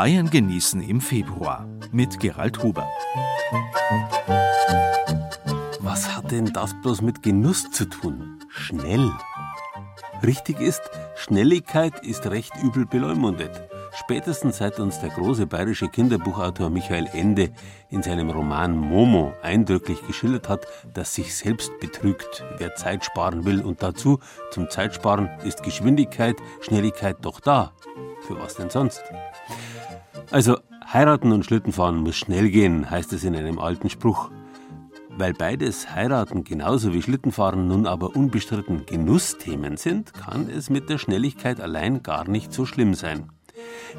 Bayern genießen im Februar mit Gerald Huber. Was hat denn das bloß mit Genuss zu tun? Schnell. Richtig ist, Schnelligkeit ist recht übel beleumundet. Spätestens seit uns der große bayerische Kinderbuchautor Michael Ende in seinem Roman Momo eindrücklich geschildert hat, dass sich selbst betrügt, wer Zeit sparen will. Und dazu, zum Zeitsparen, ist Geschwindigkeit, Schnelligkeit doch da. Für was denn sonst? Also, heiraten und Schlittenfahren muss schnell gehen, heißt es in einem alten Spruch. Weil beides Heiraten genauso wie Schlittenfahren nun aber unbestritten Genussthemen sind, kann es mit der Schnelligkeit allein gar nicht so schlimm sein.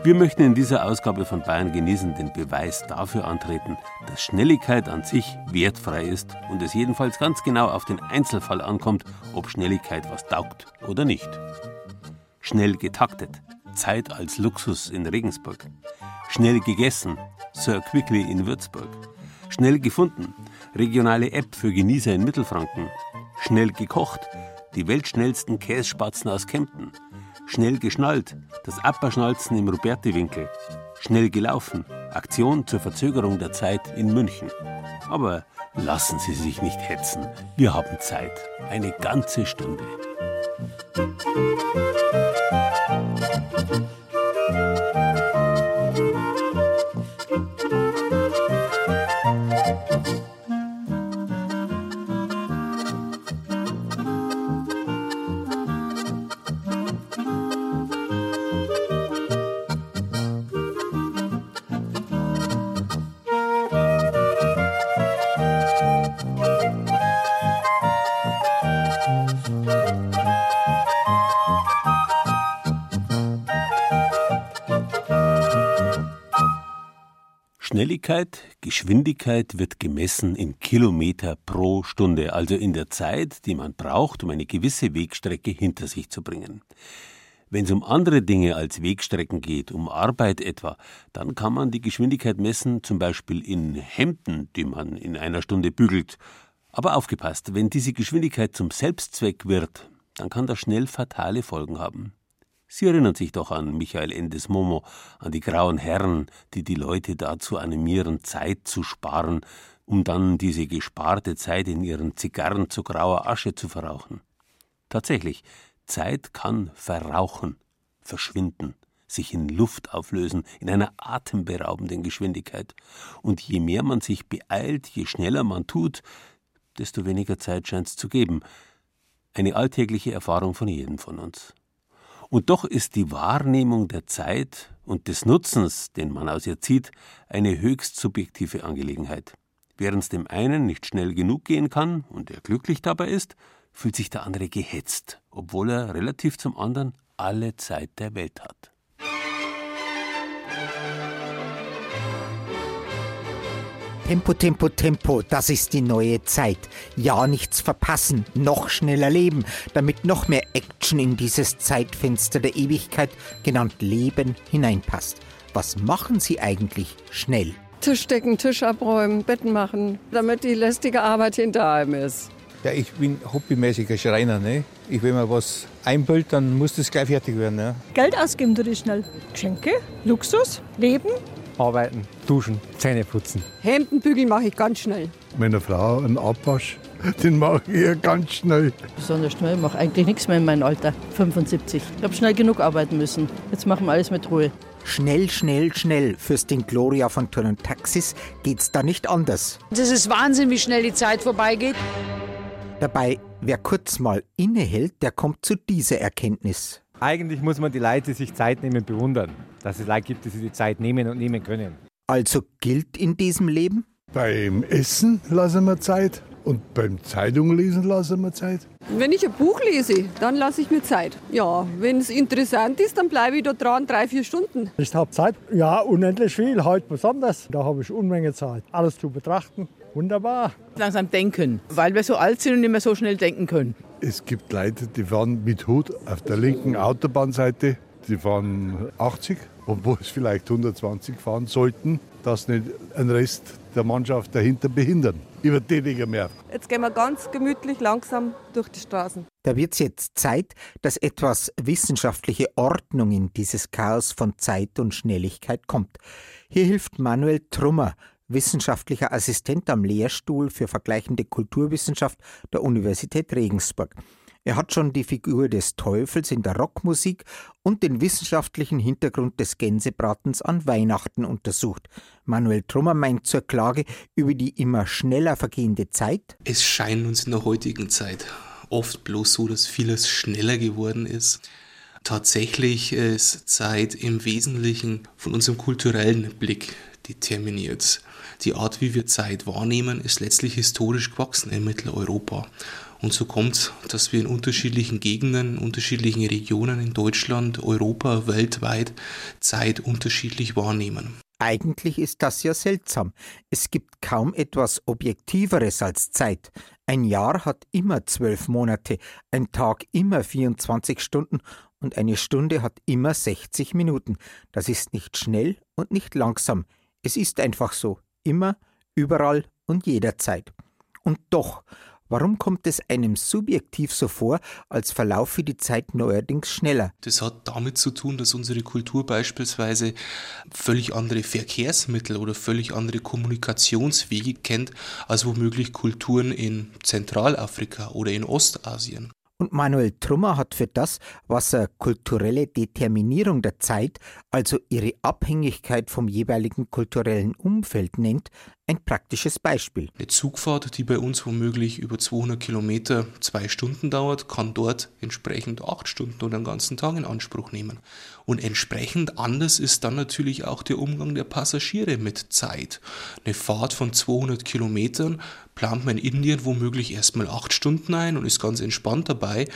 Wir möchten in dieser Ausgabe von Bayern genießen den Beweis dafür antreten, dass Schnelligkeit an sich wertfrei ist und es jedenfalls ganz genau auf den Einzelfall ankommt, ob Schnelligkeit was taugt oder nicht. Schnell getaktet, Zeit als Luxus in Regensburg. Schnell gegessen, Sir Quickly in Würzburg. Schnell gefunden, regionale App für Genießer in Mittelfranken. Schnell gekocht, die weltschnellsten Kässpatzen aus Kempten. Schnell geschnallt, das Apperschnalzen im Rubertiwinkel. Schnell gelaufen, Aktion zur Verzögerung der Zeit in München. Aber lassen Sie sich nicht hetzen, wir haben Zeit, eine ganze Stunde. Schnelligkeit, Geschwindigkeit wird gemessen in Kilometer pro Stunde, also in der Zeit, die man braucht, um eine gewisse Wegstrecke hinter sich zu bringen. Wenn es um andere Dinge als Wegstrecken geht, um Arbeit etwa, dann kann man die Geschwindigkeit messen, zum Beispiel in Hemden, die man in einer Stunde bügelt. Aber aufgepasst, wenn diese Geschwindigkeit zum Selbstzweck wird, dann kann das schnell fatale Folgen haben. Sie erinnern sich doch an Michael Endes Momo, an die grauen Herren, die die Leute dazu animieren, Zeit zu sparen, um dann diese gesparte Zeit in ihren Zigarren zu grauer Asche zu verrauchen. Tatsächlich, Zeit kann verrauchen, verschwinden, sich in Luft auflösen, in einer atemberaubenden Geschwindigkeit. Und je mehr man sich beeilt, je schneller man tut, desto weniger Zeit scheint es zu geben. Eine alltägliche Erfahrung von jedem von uns. Und doch ist die Wahrnehmung der Zeit und des Nutzens, den man aus ihr zieht, eine höchst subjektive Angelegenheit. Während es dem einen nicht schnell genug gehen kann und er glücklich dabei ist, fühlt sich der andere gehetzt, obwohl er relativ zum anderen alle Zeit der Welt hat. Tempo, Tempo, Tempo, das ist die neue Zeit. Ja, nichts verpassen, noch schneller leben, damit noch mehr Action in dieses Zeitfenster der Ewigkeit, genannt Leben, hineinpasst. Was machen Sie eigentlich schnell? Tisch decken, Tisch abräumen, Betten machen, damit die lästige Arbeit hinter einem ist. Ja, ich bin hobbymäßiger Schreiner. Ne? Ich, wenn mir was einbildet, dann muss das gleich fertig werden. Ja. Geld ausgeben tue ich schnell. Geschenke, Luxus, Leben. Arbeiten, duschen, Zähne putzen. Hemdenbügel mache ich ganz schnell. Meiner Frau einen Abwasch, den mache ich ja ganz schnell. Besonders schnell, ich mache eigentlich nichts mehr in meinem Alter, 75. Ich habe schnell genug arbeiten müssen. Jetzt machen wir alles mit Ruhe. Schnell, schnell, schnell. Fürstin Gloria von Turn Taxis geht's da nicht anders. Das ist Wahnsinn, wie schnell die Zeit vorbeigeht. Dabei, wer kurz mal innehält, der kommt zu dieser Erkenntnis. Eigentlich muss man die Leute, die sich Zeit nehmen, bewundern. Dass es Leute gibt, die sich die Zeit nehmen und nehmen können. Also gilt in diesem Leben? Beim Essen lassen wir Zeit und beim Zeitunglesen lassen wir Zeit. Wenn ich ein Buch lese, dann lasse ich mir Zeit. Ja, wenn es interessant ist, dann bleibe ich da dran drei, vier Stunden. Ich habe Zeit, ja, unendlich viel, heute besonders. Da habe ich Unmenge Zeit, alles zu betrachten. Wunderbar. Langsam denken, weil wir so alt sind und nicht mehr so schnell denken können. Es gibt Leute, die fahren mit Hut auf der linken Autobahnseite, die fahren 80, obwohl es vielleicht 120 fahren sollten, dass nicht ein Rest der Mannschaft dahinter behindern. Über weniger mehr. Jetzt gehen wir ganz gemütlich langsam durch die Straßen. Da wird es jetzt Zeit, dass etwas wissenschaftliche Ordnung in dieses Chaos von Zeit und Schnelligkeit kommt. Hier hilft Manuel Trummer, wissenschaftlicher Assistent am Lehrstuhl für vergleichende Kulturwissenschaft der Universität Regensburg. Er hat schon die Figur des Teufels in der Rockmusik und den wissenschaftlichen Hintergrund des Gänsebratens an Weihnachten untersucht. Manuel Trummer meint zur Klage über die immer schneller vergehende Zeit. Es scheint uns in der heutigen Zeit oft bloß so, dass vieles schneller geworden ist. Tatsächlich ist Zeit im Wesentlichen von unserem kulturellen Blick determiniert. Die Art, wie wir Zeit wahrnehmen, ist letztlich historisch gewachsen in Mitteleuropa. Und so kommt es, dass wir in unterschiedlichen Gegenden, unterschiedlichen Regionen in Deutschland, Europa, weltweit Zeit unterschiedlich wahrnehmen. Eigentlich ist das ja seltsam. Es gibt kaum etwas Objektiveres als Zeit. Ein Jahr hat immer zwölf Monate, ein Tag immer 24 Stunden und eine Stunde hat immer 60 Minuten. Das ist nicht schnell und nicht langsam. Es ist einfach so. Immer, überall und jederzeit. Und doch, Warum kommt es einem subjektiv so vor, als verlaufe die Zeit neuerdings schneller? Das hat damit zu tun, dass unsere Kultur beispielsweise völlig andere Verkehrsmittel oder völlig andere Kommunikationswege kennt, als womöglich Kulturen in Zentralafrika oder in Ostasien. Und Manuel Trummer hat für das, was er kulturelle Determinierung der Zeit, also ihre Abhängigkeit vom jeweiligen kulturellen Umfeld nennt, ein praktisches Beispiel. Eine Zugfahrt, die bei uns womöglich über 200 Kilometer zwei Stunden dauert, kann dort entsprechend acht Stunden oder einen ganzen Tag in Anspruch nehmen. Und entsprechend anders ist dann natürlich auch der Umgang der Passagiere mit Zeit. Eine Fahrt von 200 Kilometern plant man in Indien womöglich erstmal acht Stunden ein und ist ganz entspannt dabei.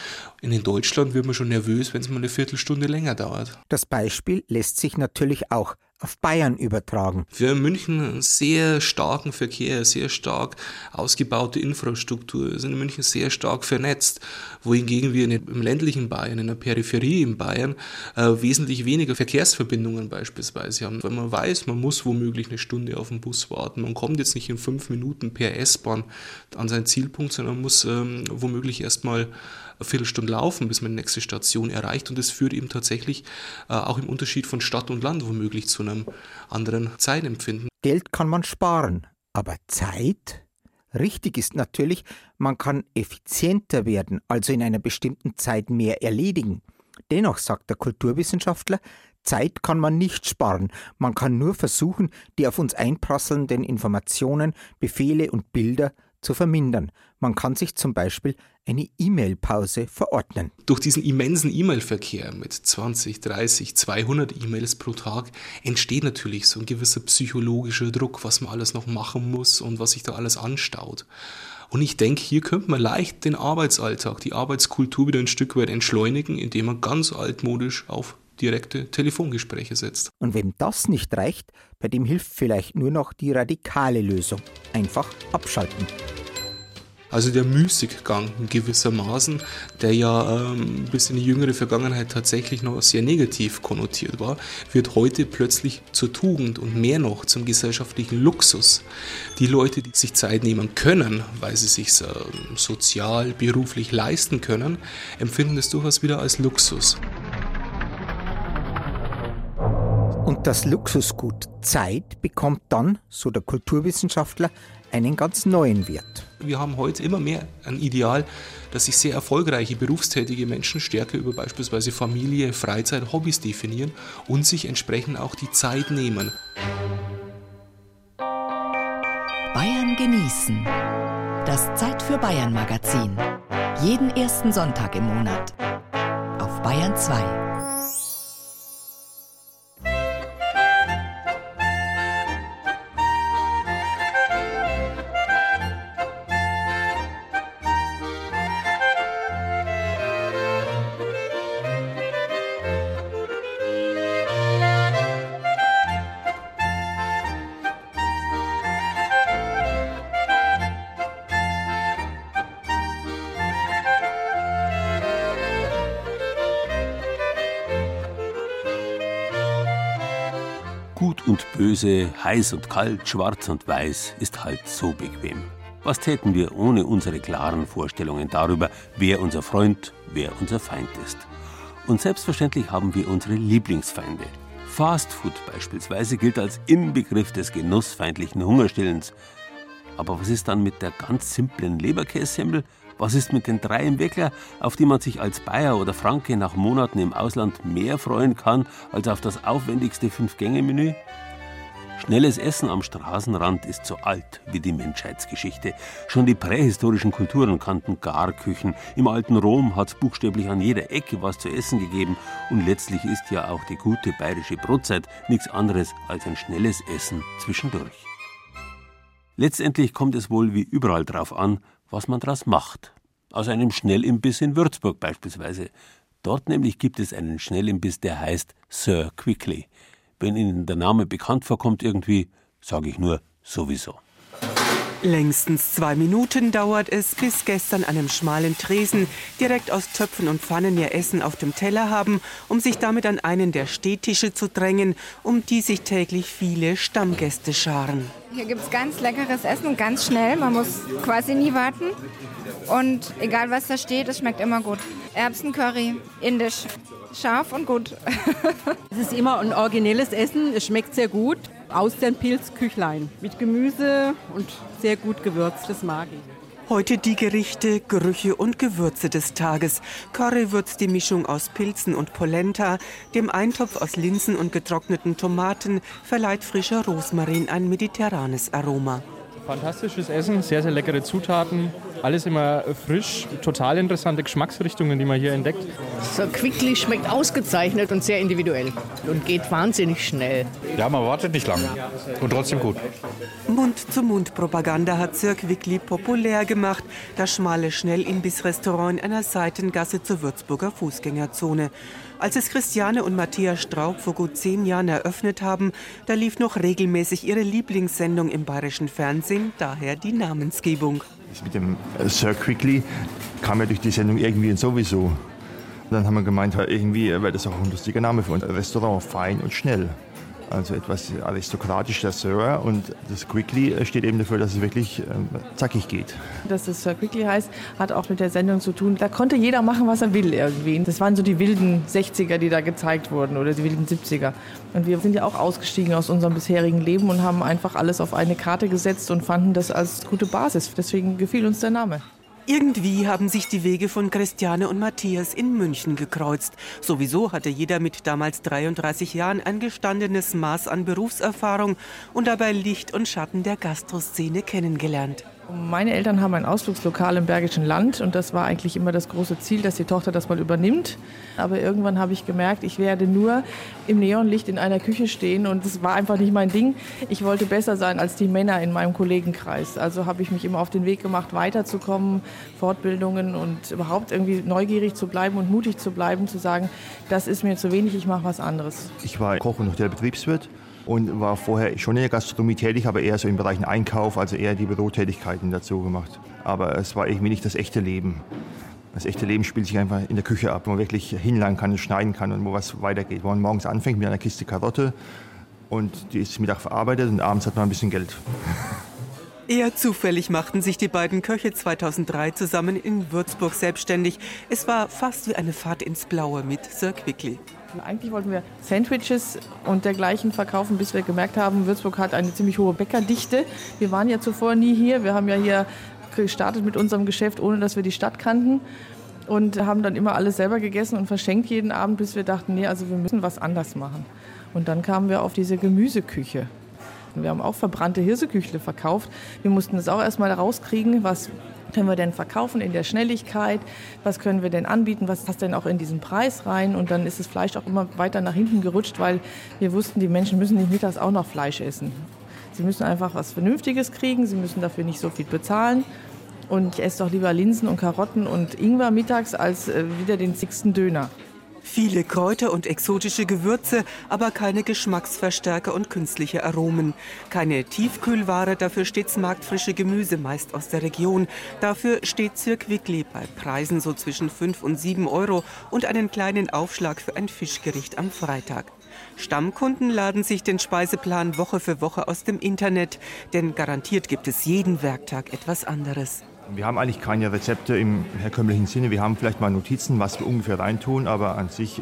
In Deutschland wird man schon nervös, wenn es mal eine Viertelstunde länger dauert. Das Beispiel lässt sich natürlich auch auf Bayern übertragen. In München einen sehr starken Verkehr, sehr stark ausgebaute Infrastruktur, wir sind in München sehr stark vernetzt, wohingegen wir im ländlichen Bayern, in der Peripherie in Bayern, äh, wesentlich weniger Verkehrsverbindungen beispielsweise haben. Weil man weiß, man muss womöglich eine Stunde auf den Bus warten. Man kommt jetzt nicht in fünf Minuten per S-Bahn an seinen Zielpunkt, sondern man muss ähm, womöglich erstmal eine Viertelstunde laufen, bis man die nächste Station erreicht. Und das führt eben tatsächlich äh, auch im Unterschied von Stadt und Land womöglich zu einem anderen Zeitempfinden. Geld kann man sparen, aber Zeit? Richtig ist natürlich, man kann effizienter werden, also in einer bestimmten Zeit mehr erledigen. Dennoch sagt der Kulturwissenschaftler, Zeit kann man nicht sparen, man kann nur versuchen, die auf uns einprasselnden Informationen, Befehle und Bilder zu vermindern. Man kann sich zum Beispiel eine E-Mail-Pause verordnen. Durch diesen immensen E-Mail-Verkehr mit 20, 30, 200 E-Mails pro Tag entsteht natürlich so ein gewisser psychologischer Druck, was man alles noch machen muss und was sich da alles anstaut. Und ich denke, hier könnte man leicht den Arbeitsalltag, die Arbeitskultur wieder ein Stück weit entschleunigen, indem man ganz altmodisch auf direkte Telefongespräche setzt. Und wem das nicht reicht, bei dem hilft vielleicht nur noch die radikale Lösung. Einfach abschalten. Also der Müßiggang gewissermaßen, der ja ähm, bis in die jüngere Vergangenheit tatsächlich noch sehr negativ konnotiert war, wird heute plötzlich zur Tugend und mehr noch zum gesellschaftlichen Luxus. Die Leute, die sich Zeit nehmen können, weil sie sich äh, sozial, beruflich leisten können, empfinden es durchaus wieder als Luxus. Und das Luxusgut Zeit bekommt dann, so der Kulturwissenschaftler, einen ganz neuen Wert. Wir haben heute immer mehr ein Ideal, dass sich sehr erfolgreiche berufstätige Menschen stärker über beispielsweise Familie, Freizeit, Hobbys definieren und sich entsprechend auch die Zeit nehmen. Bayern genießen. Das Zeit für Bayern Magazin. Jeden ersten Sonntag im Monat. Auf Bayern 2. und böse, heiß und kalt, schwarz und weiß ist halt so bequem. Was täten wir ohne unsere klaren Vorstellungen darüber, wer unser Freund, wer unser Feind ist? Und selbstverständlich haben wir unsere Lieblingsfeinde. Fast Food beispielsweise gilt als Inbegriff des genussfeindlichen Hungerstillens. Aber was ist dann mit der ganz simplen Leberkässemmel? Was ist mit den drei im Weckler, auf die man sich als Bayer oder Franke nach Monaten im Ausland mehr freuen kann als auf das aufwendigste Fünf-Gänge-Menü? Schnelles Essen am Straßenrand ist so alt wie die Menschheitsgeschichte. Schon die prähistorischen Kulturen kannten Garküchen. Im alten Rom hat es buchstäblich an jeder Ecke was zu essen gegeben. Und letztlich ist ja auch die gute bayerische Brotzeit nichts anderes als ein schnelles Essen zwischendurch. Letztendlich kommt es wohl wie überall drauf an, was man daraus macht. Aus einem Schnellimbiss in Würzburg beispielsweise. Dort nämlich gibt es einen Schnellimbiss, der heißt Sir Quickly. Wenn Ihnen der Name bekannt vorkommt irgendwie, sage ich nur sowieso. Längstens zwei Minuten dauert es, bis Gäste an einem schmalen Tresen direkt aus Töpfen und Pfannen ihr Essen auf dem Teller haben, um sich damit an einen der Stehtische zu drängen, um die sich täglich viele Stammgäste scharen. Hier gibt es ganz leckeres Essen, ganz schnell. Man muss quasi nie warten. Und egal was da steht, es schmeckt immer gut. Erbsencurry, indisch, scharf und gut. es ist immer ein originelles Essen, es schmeckt sehr gut. Aus dem Pilzküchlein mit Gemüse und sehr gut gewürzt, das mag ich. Heute die Gerichte, Gerüche und Gewürze des Tages. Curry würzt die Mischung aus Pilzen und Polenta, dem Eintopf aus Linsen und getrockneten Tomaten verleiht frischer Rosmarin ein mediterranes Aroma. Fantastisches Essen, sehr, sehr leckere Zutaten, alles immer frisch, total interessante Geschmacksrichtungen, die man hier entdeckt. So Quickly schmeckt ausgezeichnet und sehr individuell und geht wahnsinnig schnell. Ja, man wartet nicht lange und trotzdem gut. Mund-zu-Mund-Propaganda hat Sir Quickly populär gemacht, das schmale Schnellimbissrestaurant in einer Seitengasse zur Würzburger Fußgängerzone. Als es Christiane und Matthias Straub vor gut zehn Jahren eröffnet haben, da lief noch regelmäßig ihre Lieblingssendung im bayerischen Fernsehen, daher die Namensgebung. Das mit dem äh, Sir Quickly kam ja durch die Sendung irgendwie sowieso. dann haben wir gemeint, irgendwie wäre das auch ein lustiger Name für unser Restaurant, fein und schnell. Also etwas aristokratisch, der Sir. Und das Quickly steht eben dafür, dass es wirklich ähm, zackig geht. Dass es Sir Quickly heißt, hat auch mit der Sendung zu tun. Da konnte jeder machen, was er will irgendwie. Das waren so die wilden 60er, die da gezeigt wurden oder die wilden 70er. Und wir sind ja auch ausgestiegen aus unserem bisherigen Leben und haben einfach alles auf eine Karte gesetzt und fanden das als gute Basis. Deswegen gefiel uns der Name. Irgendwie haben sich die Wege von Christiane und Matthias in München gekreuzt. Sowieso hatte jeder mit damals 33 Jahren ein gestandenes Maß an Berufserfahrung und dabei Licht und Schatten der Gastroszene kennengelernt. Meine Eltern haben ein Ausflugslokal im Bergischen Land und das war eigentlich immer das große Ziel, dass die Tochter das mal übernimmt. Aber irgendwann habe ich gemerkt, ich werde nur im Neonlicht in einer Küche stehen und das war einfach nicht mein Ding. Ich wollte besser sein als die Männer in meinem Kollegenkreis. Also habe ich mich immer auf den Weg gemacht, weiterzukommen, Fortbildungen und überhaupt irgendwie neugierig zu bleiben und mutig zu bleiben, zu sagen, das ist mir zu wenig, ich mache was anderes. Ich war Koch und Hotelbetriebswirt und war vorher schon in der Gastronomie tätig, aber eher so im Bereich Einkauf, also eher die Bürotätigkeiten dazu gemacht. Aber es war irgendwie nicht das echte Leben. Das echte Leben spielt sich einfach in der Küche ab, wo man wirklich hinlangen kann und schneiden kann und wo was weitergeht. Wo man morgens anfängt mit einer Kiste Karotte und die ist Mittag verarbeitet und abends hat man ein bisschen Geld. Eher zufällig machten sich die beiden Köche 2003 zusammen in Würzburg selbstständig. Es war fast wie eine Fahrt ins Blaue mit Sir Quickly. Eigentlich wollten wir Sandwiches und dergleichen verkaufen, bis wir gemerkt haben, Würzburg hat eine ziemlich hohe Bäckerdichte. Wir waren ja zuvor nie hier. Wir haben ja hier gestartet mit unserem Geschäft, ohne dass wir die Stadt kannten. Und haben dann immer alles selber gegessen und verschenkt jeden Abend, bis wir dachten, nee, also wir müssen was anders machen. Und dann kamen wir auf diese Gemüseküche. Wir haben auch verbrannte Hirseküchle verkauft. Wir mussten das auch erstmal rauskriegen, was können wir denn verkaufen in der Schnelligkeit? Was können wir denn anbieten? Was passt denn auch in diesen Preis rein? Und dann ist das Fleisch auch immer weiter nach hinten gerutscht, weil wir wussten, die Menschen müssen nicht mittags auch noch Fleisch essen. Sie müssen einfach was Vernünftiges kriegen, sie müssen dafür nicht so viel bezahlen. Und ich esse doch lieber Linsen und Karotten und Ingwer mittags als äh, wieder den sechsten Döner. Viele Kräuter und exotische Gewürze, aber keine Geschmacksverstärker und künstliche Aromen. Keine Tiefkühlware, dafür stets marktfrische Gemüse, meist aus der Region. Dafür steht Sir Quickly bei Preisen so zwischen 5 und 7 Euro und einen kleinen Aufschlag für ein Fischgericht am Freitag. Stammkunden laden sich den Speiseplan Woche für Woche aus dem Internet, denn garantiert gibt es jeden Werktag etwas anderes. Wir haben eigentlich keine Rezepte im herkömmlichen Sinne. Wir haben vielleicht mal Notizen, was wir ungefähr reintun, aber an sich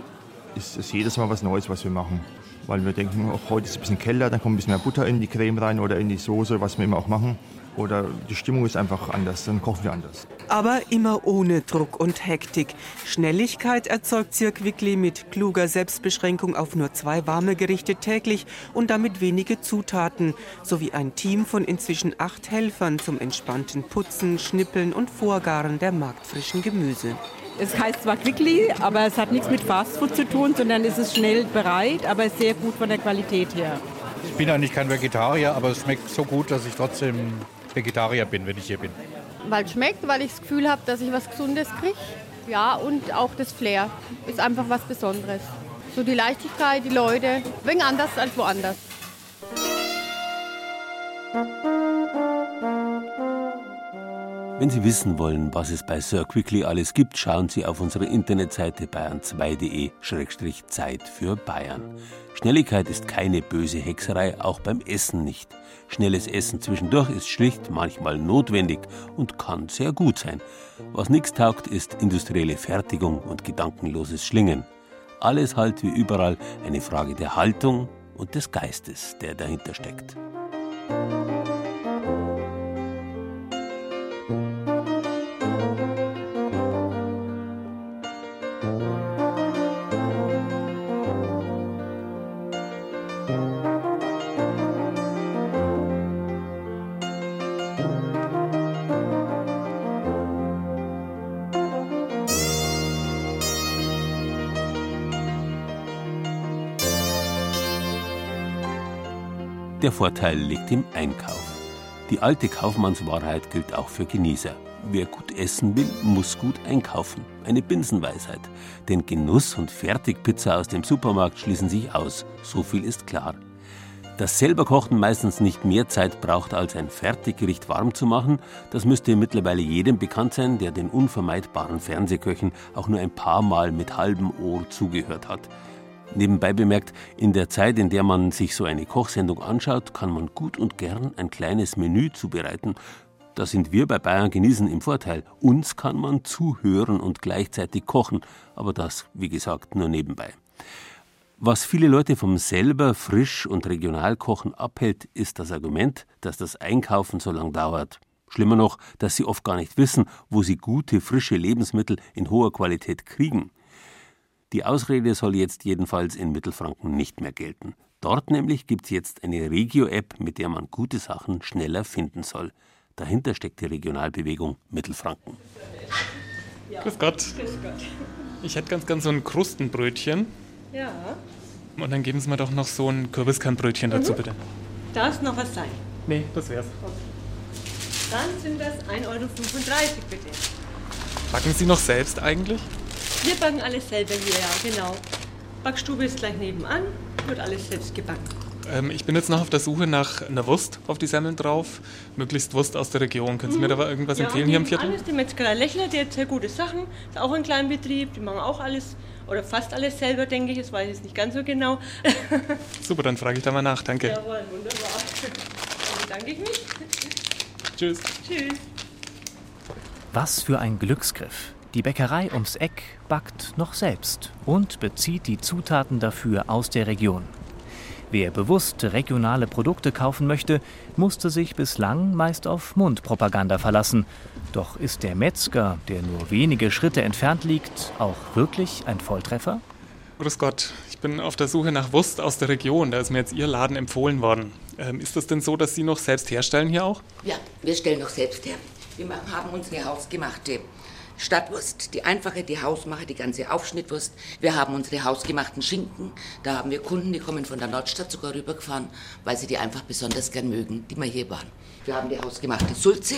ist es jedes Mal was Neues, was wir machen. Weil wir denken, auch heute ist es ein bisschen kälter, dann kommt ein bisschen mehr Butter in die Creme rein oder in die Soße, was wir immer auch machen. Oder die Stimmung ist einfach anders, dann kochen wir anders. Aber immer ohne Druck und Hektik. Schnelligkeit erzeugt Sir Quickly mit kluger Selbstbeschränkung auf nur zwei warme Gerichte täglich und damit wenige Zutaten, sowie ein Team von inzwischen acht Helfern zum entspannten Putzen, Schnippeln und Vorgaren der marktfrischen Gemüse. Es heißt zwar Quickly, aber es hat nichts mit Fastfood zu tun, sondern es ist schnell bereit, aber sehr gut von der Qualität her. Ich bin eigentlich kein Vegetarier, aber es schmeckt so gut, dass ich trotzdem Vegetarier bin, wenn ich hier bin. Weil es schmeckt, weil ich das Gefühl habe, dass ich was Gesundes kriege. Ja, und auch das Flair ist einfach was Besonderes. So die Leichtigkeit, die Leute, ein wenig anders als woanders. Wenn Sie wissen wollen, was es bei Sir Quickly alles gibt, schauen Sie auf unsere Internetseite bayern2.de-Zeit für Bayern. Schnelligkeit ist keine böse Hexerei, auch beim Essen nicht. Schnelles Essen zwischendurch ist schlicht manchmal notwendig und kann sehr gut sein. Was nichts taugt, ist industrielle Fertigung und gedankenloses Schlingen. Alles halt wie überall eine Frage der Haltung und des Geistes, der dahinter steckt. Der Vorteil liegt im Einkauf. Die alte Kaufmannswahrheit gilt auch für Genießer. Wer gut essen will, muss gut einkaufen. Eine Binsenweisheit. Denn Genuss und Fertigpizza aus dem Supermarkt schließen sich aus. So viel ist klar. Dass selber Kochen meistens nicht mehr Zeit braucht, als ein Fertiggericht warm zu machen, das müsste mittlerweile jedem bekannt sein, der den unvermeidbaren Fernsehköchen auch nur ein paar Mal mit halbem Ohr zugehört hat. Nebenbei bemerkt, in der Zeit, in der man sich so eine Kochsendung anschaut, kann man gut und gern ein kleines Menü zubereiten. Da sind wir bei Bayern genießen im Vorteil. Uns kann man zuhören und gleichzeitig kochen, aber das, wie gesagt, nur nebenbei. Was viele Leute vom selber frisch und regional kochen abhält, ist das Argument, dass das Einkaufen so lang dauert. Schlimmer noch, dass sie oft gar nicht wissen, wo sie gute, frische Lebensmittel in hoher Qualität kriegen. Die Ausrede soll jetzt jedenfalls in Mittelfranken nicht mehr gelten. Dort nämlich gibt es jetzt eine Regio-App, mit der man gute Sachen schneller finden soll. Dahinter steckt die Regionalbewegung Mittelfranken. Grüß Gott. Grüß Gott. Ich hätte ganz gern so ein Krustenbrötchen. Ja, Und dann geben Sie mir doch noch so ein Kürbiskernbrötchen dazu, Mhm. bitte. darf noch was sein? Nee, das wär's. Dann sind das 1,35 Euro bitte. Backen Sie noch selbst eigentlich? Wir backen alles selber hier, ja, genau. Backstube ist gleich nebenan, wird alles selbst gebacken. Ähm, ich bin jetzt noch auf der Suche nach einer Wurst auf die Semmeln drauf. Möglichst Wurst aus der Region. Können Sie mir da aber irgendwas ja, empfehlen hier im Viertel? Alles, die Metzgerei Lechler, die hat sehr gute Sachen. Ist auch ein kleiner Betrieb, die machen auch alles, oder fast alles selber, denke ich. Das weiß ich jetzt nicht ganz so genau. Super, dann frage ich da mal nach. Danke. Jawohl, wunderbar. Dann bedanke ich mich. Tschüss. Tschüss. Was für ein Glücksgriff. Die Bäckerei ums Eck backt noch selbst und bezieht die Zutaten dafür aus der Region. Wer bewusst regionale Produkte kaufen möchte, musste sich bislang meist auf Mundpropaganda verlassen. Doch ist der Metzger, der nur wenige Schritte entfernt liegt, auch wirklich ein Volltreffer? Grüß Gott, ich bin auf der Suche nach Wurst aus der Region. Da ist mir jetzt Ihr Laden empfohlen worden. Ähm, ist das denn so, dass Sie noch selbst herstellen hier auch? Ja, wir stellen noch selbst her. Wir machen, haben unsere hausgemachte Stadtwurst, die einfache, die Hausmache, die ganze Aufschnittwurst. Wir haben unsere hausgemachten Schinken. Da haben wir Kunden, die kommen von der Nordstadt sogar rübergefahren, weil sie die einfach besonders gern mögen, die mal hier waren. Wir haben die hausgemachte Sulze.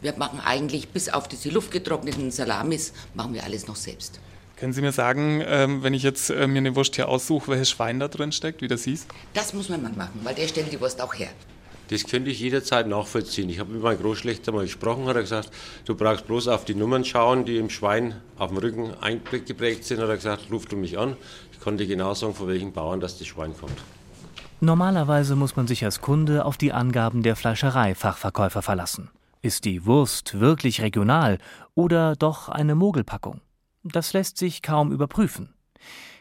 Wir machen eigentlich bis auf diese luftgetrockneten Salamis, machen wir alles noch selbst. Können Sie mir sagen, ähm, wenn ich jetzt äh, mir eine Wurst hier aussuche, welches Schwein da drin steckt, wie das hieß? Das muss mein Mann machen, weil der stellt die Wurst auch her. Das könnte ich jederzeit nachvollziehen. Ich habe mit meinem Großschlechter mal gesprochen, hat er gesagt, du brauchst bloß auf die Nummern schauen, die im Schwein auf dem Rücken eingeprägt sind. Hat er gesagt, ruf du mich an. Ich konnte genau sagen, von welchen Bauern das, das Schwein kommt. Normalerweise muss man sich als Kunde auf die Angaben der Fleischereifachverkäufer verlassen. Ist die Wurst wirklich regional oder doch eine Mogelpackung? Das lässt sich kaum überprüfen.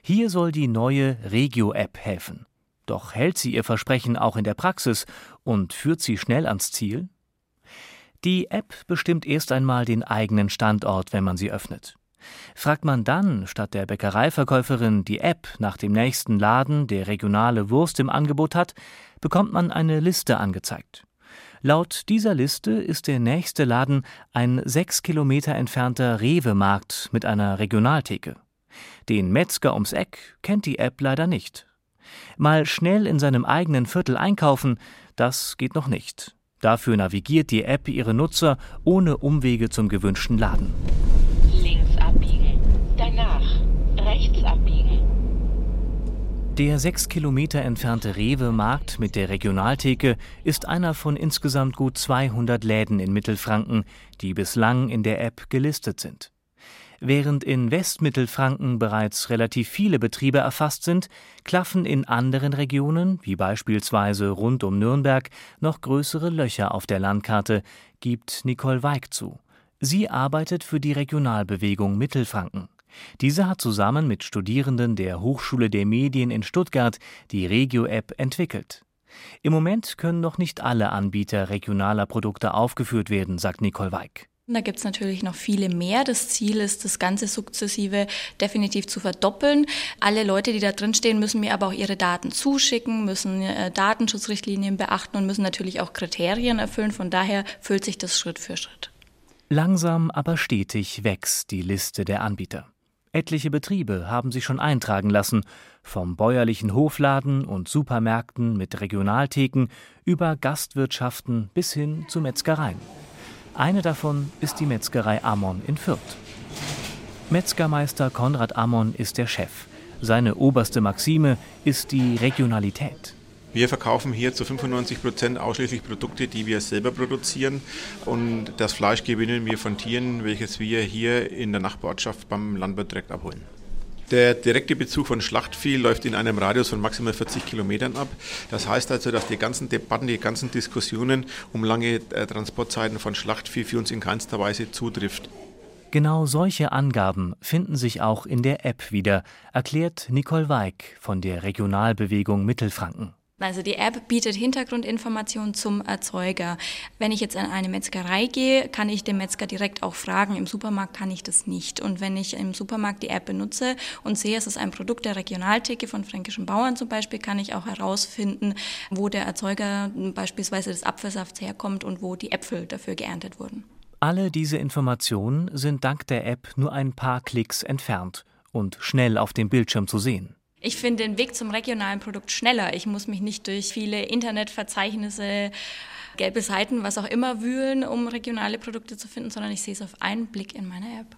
Hier soll die neue Regio-App helfen. Doch hält sie ihr Versprechen auch in der Praxis und führt sie schnell ans Ziel? Die App bestimmt erst einmal den eigenen Standort, wenn man sie öffnet. Fragt man dann statt der Bäckereiverkäuferin die App nach dem nächsten Laden, der regionale Wurst im Angebot hat, bekommt man eine Liste angezeigt. Laut dieser Liste ist der nächste Laden ein sechs Kilometer entfernter Rewe-Markt mit einer Regionaltheke. Den Metzger ums Eck kennt die App leider nicht. Mal schnell in seinem eigenen Viertel einkaufen, das geht noch nicht. Dafür navigiert die App ihre Nutzer ohne Umwege zum gewünschten Laden. Links abbiegen, danach rechts abbiegen. Der sechs Kilometer entfernte Rewe-Markt mit der Regionaltheke ist einer von insgesamt gut 200 Läden in Mittelfranken, die bislang in der App gelistet sind. Während in Westmittelfranken bereits relativ viele Betriebe erfasst sind, klaffen in anderen Regionen, wie beispielsweise rund um Nürnberg, noch größere Löcher auf der Landkarte, gibt Nicole Weig zu. Sie arbeitet für die Regionalbewegung Mittelfranken. Diese hat zusammen mit Studierenden der Hochschule der Medien in Stuttgart die Regio-App entwickelt. Im Moment können noch nicht alle Anbieter regionaler Produkte aufgeführt werden, sagt Nicole Weig. Da gibt es natürlich noch viele mehr. Das Ziel ist, das Ganze sukzessive definitiv zu verdoppeln. Alle Leute, die da drin stehen, müssen mir aber auch ihre Daten zuschicken, müssen äh, Datenschutzrichtlinien beachten und müssen natürlich auch Kriterien erfüllen. Von daher füllt sich das Schritt für Schritt. Langsam aber stetig wächst die Liste der Anbieter. Etliche Betriebe haben sich schon eintragen lassen, vom bäuerlichen Hofladen und Supermärkten mit Regionaltheken über Gastwirtschaften bis hin zu Metzgereien. Eine davon ist die Metzgerei Ammon in Fürth. Metzgermeister Konrad Ammon ist der Chef. Seine oberste Maxime ist die Regionalität. Wir verkaufen hier zu 95 Prozent ausschließlich Produkte, die wir selber produzieren. Und das Fleisch gewinnen wir von Tieren, welches wir hier in der Nachbarschaft beim Landwirt direkt abholen. Der direkte Bezug von Schlachtvieh läuft in einem Radius von maximal 40 Kilometern ab. Das heißt also, dass die ganzen Debatten, die ganzen Diskussionen um lange äh, Transportzeiten von Schlachtvieh für uns in keinster Weise zutrifft. Genau solche Angaben finden sich auch in der App wieder, erklärt Nicole Weig von der Regionalbewegung Mittelfranken. Also die App bietet Hintergrundinformationen zum Erzeuger. Wenn ich jetzt in eine Metzgerei gehe, kann ich den Metzger direkt auch fragen. Im Supermarkt kann ich das nicht. Und wenn ich im Supermarkt die App benutze und sehe, es ist ein Produkt der Regionaltheke von fränkischen Bauern zum Beispiel, kann ich auch herausfinden, wo der Erzeuger beispielsweise des Apfelsafts herkommt und wo die Äpfel dafür geerntet wurden. Alle diese Informationen sind dank der App nur ein paar Klicks entfernt und schnell auf dem Bildschirm zu sehen. Ich finde den Weg zum regionalen Produkt schneller. Ich muss mich nicht durch viele Internetverzeichnisse, gelbe Seiten, was auch immer wühlen, um regionale Produkte zu finden, sondern ich sehe es auf einen Blick in meiner App.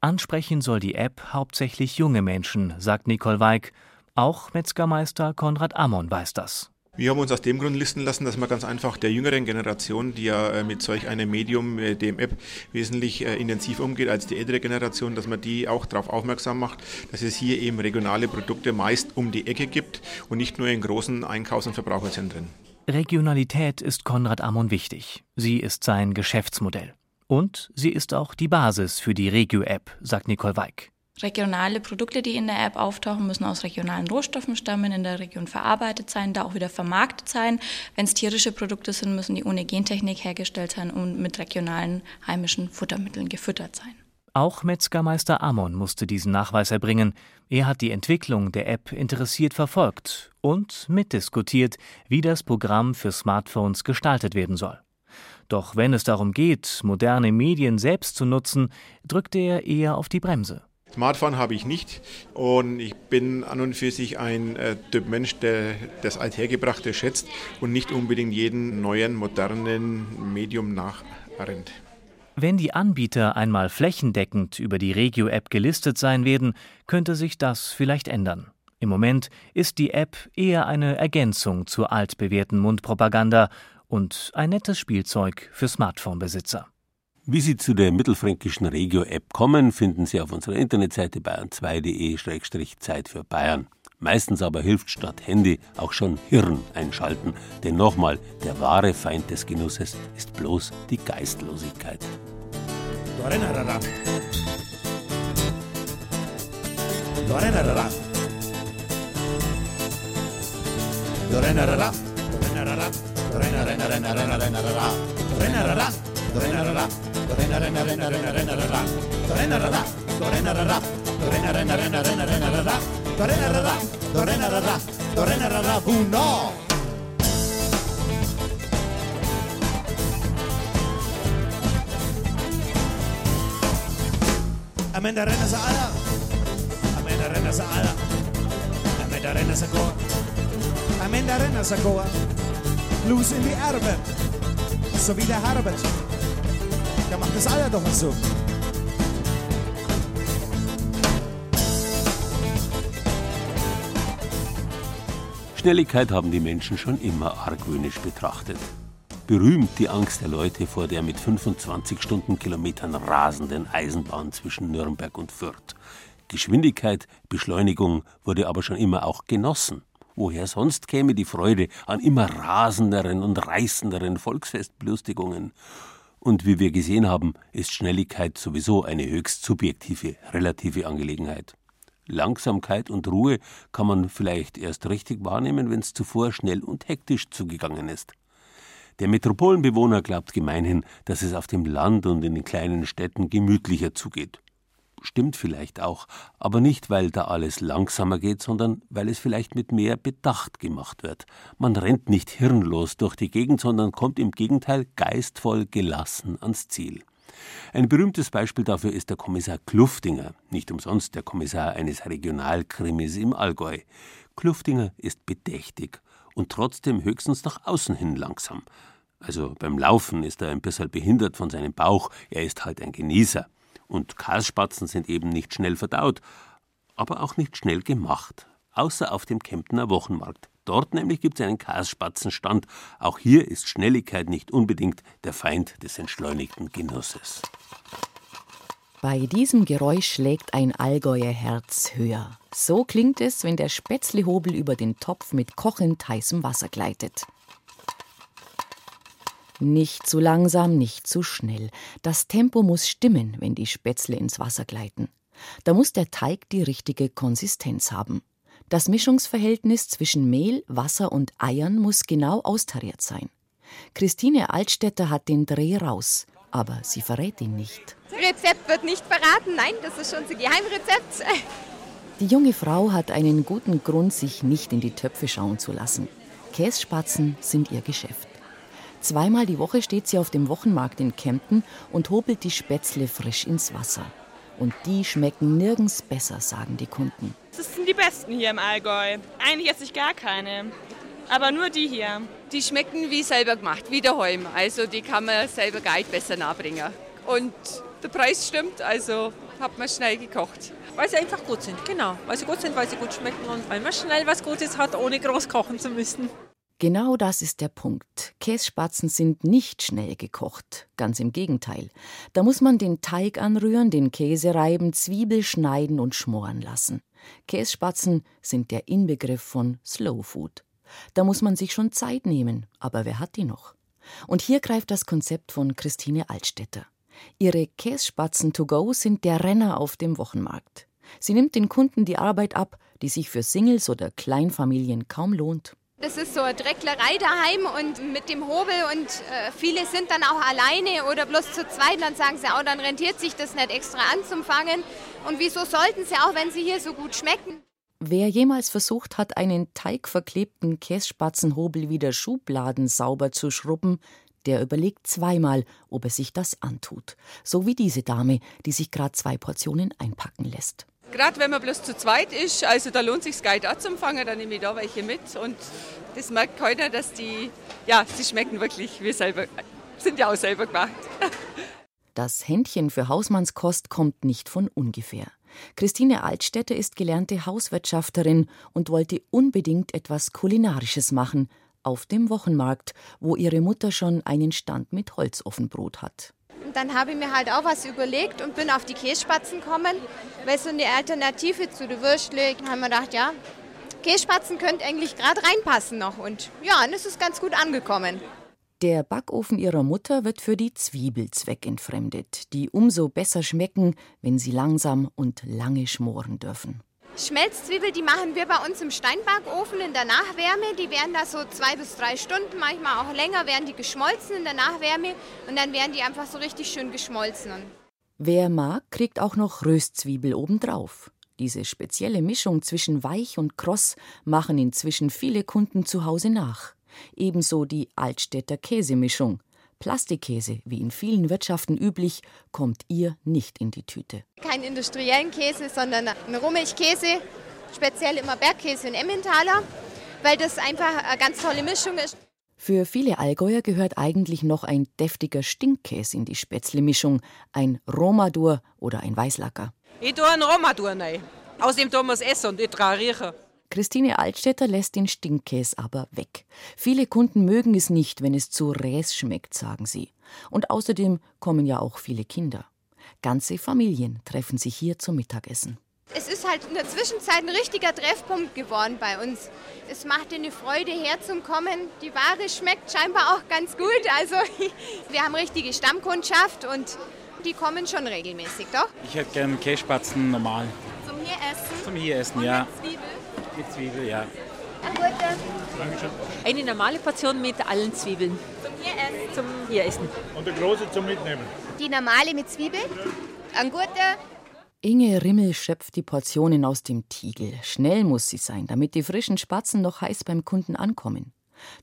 Ansprechen soll die App hauptsächlich junge Menschen, sagt Nicole Weig. Auch Metzgermeister Konrad Ammon weiß das. Wir haben uns aus dem Grund listen lassen, dass man ganz einfach der jüngeren Generation, die ja äh, mit solch einem Medium, äh, dem App, wesentlich äh, intensiv umgeht als die ältere Generation, dass man die auch darauf aufmerksam macht, dass es hier eben regionale Produkte meist um die Ecke gibt und nicht nur in großen Einkaufs- und Verbraucherzentren. Regionalität ist Konrad Ammon wichtig. Sie ist sein Geschäftsmodell. Und sie ist auch die Basis für die Regio-App, sagt Nicole Weig. Regionale Produkte, die in der App auftauchen, müssen aus regionalen Rohstoffen stammen, in der Region verarbeitet sein, da auch wieder vermarktet sein. Wenn es tierische Produkte sind, müssen die ohne Gentechnik hergestellt sein und mit regionalen heimischen Futtermitteln gefüttert sein. Auch Metzgermeister Amon musste diesen Nachweis erbringen. Er hat die Entwicklung der App interessiert verfolgt und mitdiskutiert, wie das Programm für Smartphones gestaltet werden soll. Doch wenn es darum geht, moderne Medien selbst zu nutzen, drückte er eher auf die Bremse. Smartphone habe ich nicht und ich bin an und für sich ein äh, Typ Mensch, der das Althergebrachte schätzt und nicht unbedingt jeden neuen, modernen Medium nachrennt. Wenn die Anbieter einmal flächendeckend über die Regio-App gelistet sein werden, könnte sich das vielleicht ändern. Im Moment ist die App eher eine Ergänzung zur altbewährten Mundpropaganda und ein nettes Spielzeug für Smartphone-Besitzer. Wie Sie zu der mittelfränkischen Regio-App kommen, finden Sie auf unserer Internetseite bayern2.de-Zeit für Bayern. Meistens aber hilft statt Handy auch schon Hirn einschalten. Denn nochmal, der wahre Feind des Genusses ist bloß die Geistlosigkeit. Uno. Am Ende rennen sie alle. Am Ende rennen sie alle. Am Ende rennen sie goa. Am Ende goa. Blues in die Erbe. So wie der Herbert. Der macht das alle doch mal so. Schnelligkeit haben die Menschen schon immer argwöhnisch betrachtet. Berühmt die Angst der Leute vor der mit 25 Stundenkilometern rasenden Eisenbahn zwischen Nürnberg und Fürth. Geschwindigkeit, Beschleunigung wurde aber schon immer auch genossen. Woher sonst käme die Freude an immer rasenderen und reißenderen Volksfestbelustigungen? Und wie wir gesehen haben, ist Schnelligkeit sowieso eine höchst subjektive, relative Angelegenheit. Langsamkeit und Ruhe kann man vielleicht erst richtig wahrnehmen, wenn es zuvor schnell und hektisch zugegangen ist. Der Metropolenbewohner glaubt gemeinhin, dass es auf dem Land und in den kleinen Städten gemütlicher zugeht. Stimmt vielleicht auch, aber nicht, weil da alles langsamer geht, sondern weil es vielleicht mit mehr Bedacht gemacht wird. Man rennt nicht hirnlos durch die Gegend, sondern kommt im Gegenteil geistvoll gelassen ans Ziel. Ein berühmtes Beispiel dafür ist der Kommissar Kluftinger, nicht umsonst der Kommissar eines Regionalkrimis im Allgäu. Kluftinger ist bedächtig und trotzdem höchstens nach außen hin langsam. Also beim Laufen ist er ein bisschen behindert von seinem Bauch, er ist halt ein Genießer. Und Kasspatzen sind eben nicht schnell verdaut, aber auch nicht schnell gemacht, außer auf dem Kemptener Wochenmarkt. Dort nämlich gibt es einen Kasspatzenstand. Auch hier ist Schnelligkeit nicht unbedingt der Feind des entschleunigten Genusses. Bei diesem Geräusch schlägt ein Allgäuer Herz höher. So klingt es, wenn der Spätzlehobel über den Topf mit kochend heißem Wasser gleitet. Nicht zu langsam, nicht zu schnell. Das Tempo muss stimmen, wenn die Spätzle ins Wasser gleiten. Da muss der Teig die richtige Konsistenz haben. Das Mischungsverhältnis zwischen Mehl, Wasser und Eiern muss genau austariert sein. Christine Altstädter hat den Dreh raus, aber sie verrät ihn nicht. Das Rezept wird nicht verraten, nein, das ist unser Geheimrezept. Die junge Frau hat einen guten Grund, sich nicht in die Töpfe schauen zu lassen. Kässpatzen sind ihr Geschäft. Zweimal die Woche steht sie auf dem Wochenmarkt in Kempten und hobelt die Spätzle frisch ins Wasser. Und die schmecken nirgends besser, sagen die Kunden. Das sind die besten hier im Allgäu. Eigentlich esse ich gar keine. Aber nur die hier. Die schmecken wie selber gemacht, wie daheim. Also die kann man selber gar nicht besser nahebringen. Und der Preis stimmt, also hat man schnell gekocht. Weil sie einfach gut sind, genau. Weil sie gut sind, weil sie gut schmecken und weil man schnell was Gutes hat, ohne groß kochen zu müssen. Genau das ist der Punkt. Kässpatzen sind nicht schnell gekocht. Ganz im Gegenteil. Da muss man den Teig anrühren, den Käse reiben, Zwiebel schneiden und schmoren lassen. Kässpatzen sind der Inbegriff von Slow Food. Da muss man sich schon Zeit nehmen, aber wer hat die noch? Und hier greift das Konzept von Christine Altstädter. Ihre Kässpatzen to go sind der Renner auf dem Wochenmarkt. Sie nimmt den Kunden die Arbeit ab, die sich für Singles oder Kleinfamilien kaum lohnt. Das ist so eine Drecklerei daheim und mit dem Hobel und äh, viele sind dann auch alleine oder bloß zu zweit. Dann sagen sie auch, dann rentiert sich das nicht extra anzufangen. Und wieso sollten sie auch, wenn sie hier so gut schmecken? Wer jemals versucht hat, einen teigverklebten Kässpatzenhobel wieder Schubladen sauber zu schrubben, der überlegt zweimal, ob er sich das antut. So wie diese Dame, die sich gerade zwei Portionen einpacken lässt. Gerade wenn man bloß zu zweit ist, also da lohnt sich Sky da zum Fangen, dann nehme ich da welche mit und das merkt keiner, dass die, ja, sie schmecken wirklich wie selber, sind ja auch selber gemacht. Das Händchen für Hausmannskost kommt nicht von ungefähr. Christine Altstädter ist gelernte Hauswirtschafterin und wollte unbedingt etwas Kulinarisches machen, auf dem Wochenmarkt, wo ihre Mutter schon einen Stand mit Holzofenbrot hat. Dann habe ich mir halt auch was überlegt und bin auf die Kässpatzen gekommen, weil so eine Alternative zu der Würstle, haben wir gedacht, ja, Kässpatzen könnte eigentlich gerade reinpassen noch. Und ja, es ist ganz gut angekommen. Der Backofen ihrer Mutter wird für die Zwiebel zweckentfremdet, die umso besser schmecken, wenn sie langsam und lange schmoren dürfen. Schmelzzwiebel, die machen wir bei uns im Steinbackofen in der Nachwärme. Die werden da so zwei bis drei Stunden, manchmal auch länger, werden die geschmolzen in der Nachwärme und dann werden die einfach so richtig schön geschmolzen. Wer mag, kriegt auch noch Röstzwiebel obendrauf. Diese spezielle Mischung zwischen weich und kross machen inzwischen viele Kunden zu Hause nach. Ebenso die Altstädter Käsemischung. Plastikkäse, wie in vielen Wirtschaften üblich, kommt ihr nicht in die Tüte. Kein industriellen Käse, sondern ein Rohmilchkäse, speziell immer Bergkäse und Emmentaler, weil das einfach eine ganz tolle Mischung ist. Für viele Allgäuer gehört eigentlich noch ein deftiger Stinkkäse in die Spätzle-Mischung, ein Romadur oder ein Weißlacker. Ich tue einen Romadur rein. Außerdem tun wir es essen und ich trage riechen. Christine Altstädter lässt den Stinkkäse aber weg. Viele Kunden mögen es nicht, wenn es zu räs schmeckt, sagen sie. Und außerdem kommen ja auch viele Kinder. Ganze Familien treffen sich hier zum Mittagessen. Es ist halt in der Zwischenzeit ein richtiger Treffpunkt geworden bei uns. Es macht eine Freude herzukommen. Die Ware schmeckt scheinbar auch ganz gut. Also wir haben richtige Stammkundschaft und die kommen schon regelmäßig, doch? Ich hätte gerne Kässpatzen normal. Zum hier essen? Zum hier essen, Und ja. Mit Zwiebel? Mit Zwiebel, ja. Dankeschön. Eine normale Portion mit allen Zwiebeln. Zum hier essen? Zum hier essen. Und eine große zum Mitnehmen. Die normale mit Zwiebel? Ein guter? Inge Rimmel schöpft die Portionen aus dem Tiegel. Schnell muss sie sein, damit die frischen Spatzen noch heiß beim Kunden ankommen.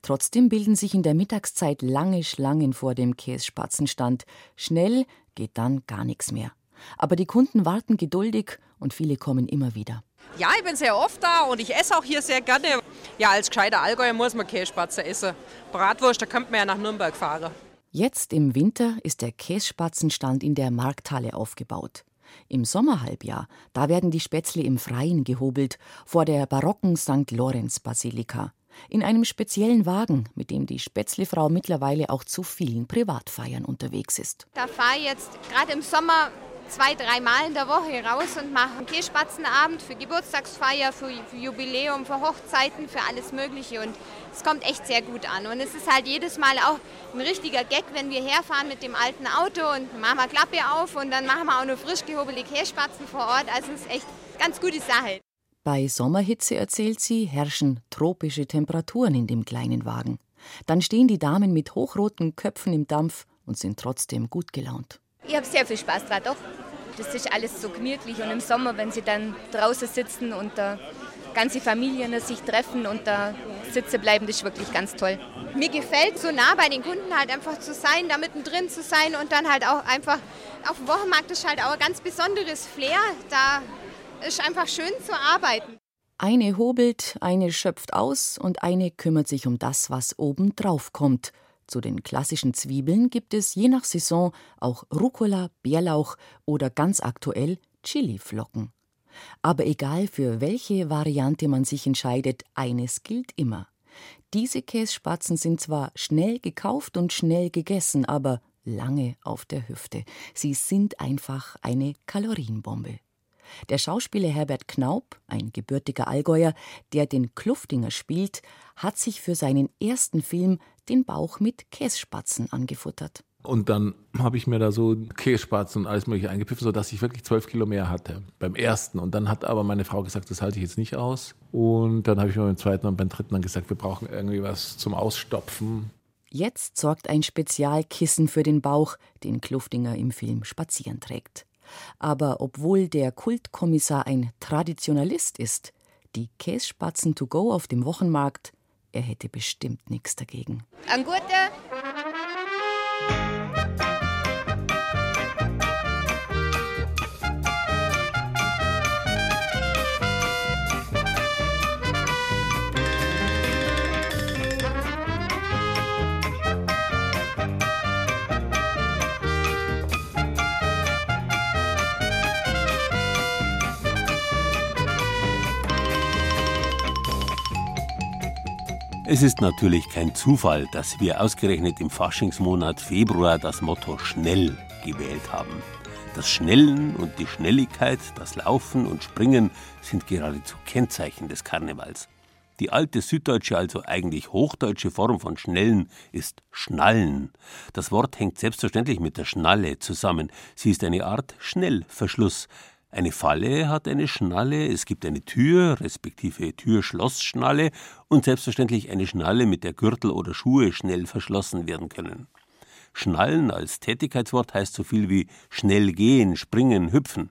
Trotzdem bilden sich in der Mittagszeit lange Schlangen vor dem Kässpatzenstand. Schnell geht dann gar nichts mehr. Aber die Kunden warten geduldig und viele kommen immer wieder. Ja, ich bin sehr oft da und ich esse auch hier sehr gerne. Ja, als gescheiter Allgäuer muss man Kässpatzen essen. Bratwurst, da könnte man ja nach Nürnberg fahren. Jetzt im Winter ist der Kässpatzenstand in der Markthalle aufgebaut. Im Sommerhalbjahr, da werden die Spätzle im Freien gehobelt, vor der barocken St. Lorenz-Basilika. In einem speziellen Wagen, mit dem die Spätzlefrau mittlerweile auch zu vielen Privatfeiern unterwegs ist. Da fahre ich jetzt gerade im Sommer zwei, drei Mal in der Woche raus und mache einen Kässpatzenabend für Geburtstagsfeier, für, Jubiläum, für Hochzeiten, für alles Mögliche. Und es kommt echt sehr gut an. Und es ist halt jedes Mal auch ein richtiger Gag, wenn wir herfahren mit dem alten Auto und machen wir Klappe auf und dann machen wir auch noch frisch gehobelte Kässpatzen vor Ort. Also es ist echt eine ganz gute Sache. Bei Sommerhitze, erzählt sie, herrschen tropische Temperaturen in dem kleinen Wagen. Dann stehen die Damen mit hochroten Köpfen im Dampf und sind trotzdem gut gelaunt. Ich habe sehr viel Spaß dran, doch. Das ist alles so gemütlich und im Sommer, wenn sie dann draußen sitzen und da ganze Familien sich treffen und da sitzen bleiben, das ist wirklich ganz toll. Mir gefällt so nah bei den Kunden halt einfach zu sein, da mittendrin zu sein und dann halt auch einfach auf dem Wochenmarkt ist halt auch ein ganz besonderes Flair. Da ist einfach schön zu arbeiten. Eine hobelt, eine schöpft aus und eine kümmert sich um das, was oben drauf kommt. Zu den klassischen Zwiebeln gibt es je nach Saison auch Rucola, Bärlauch oder ganz aktuell Chiliflocken. Aber egal für welche Variante man sich entscheidet, eines gilt immer. Diese Kässpatzen sind zwar schnell gekauft und schnell gegessen, aber lange auf der Hüfte. Sie sind einfach eine Kalorienbombe. Der Schauspieler Herbert Knaup, ein gebürtiger Allgäuer, der den Kluftinger spielt, hat sich für seinen ersten Film den Bauch mit Kässpatzen angefuttert. Und dann habe ich mir da so Kässpatzen und alles mögliche eingepfiffen, sodass ich wirklich zwölf Kilo mehr hatte beim ersten. Und dann hat aber meine Frau gesagt, das halte ich jetzt nicht aus. Und dann habe ich mir beim zweiten und beim dritten dann gesagt, wir brauchen irgendwie was zum Ausstopfen. Jetzt sorgt ein Spezialkissen für den Bauch, den Kluftinger im Film spazieren trägt. Aber obwohl der Kultkommissar ein Traditionalist ist, die Kässpatzen to go auf dem Wochenmarkt, er hätte bestimmt nichts dagegen. Ein guter. Es ist natürlich kein Zufall, dass wir ausgerechnet im Faschingsmonat Februar das Motto schnell gewählt haben. Das Schnellen und die Schnelligkeit, das Laufen und Springen sind geradezu Kennzeichen des Karnevals. Die alte süddeutsche, also eigentlich hochdeutsche Form von Schnellen ist Schnallen. Das Wort hängt selbstverständlich mit der Schnalle zusammen. Sie ist eine Art Schnellverschluss. Eine Falle hat eine Schnalle, es gibt eine Tür, respektive Türschlossschnalle und selbstverständlich eine Schnalle, mit der Gürtel oder Schuhe schnell verschlossen werden können. Schnallen als Tätigkeitswort heißt so viel wie schnell gehen, springen, hüpfen.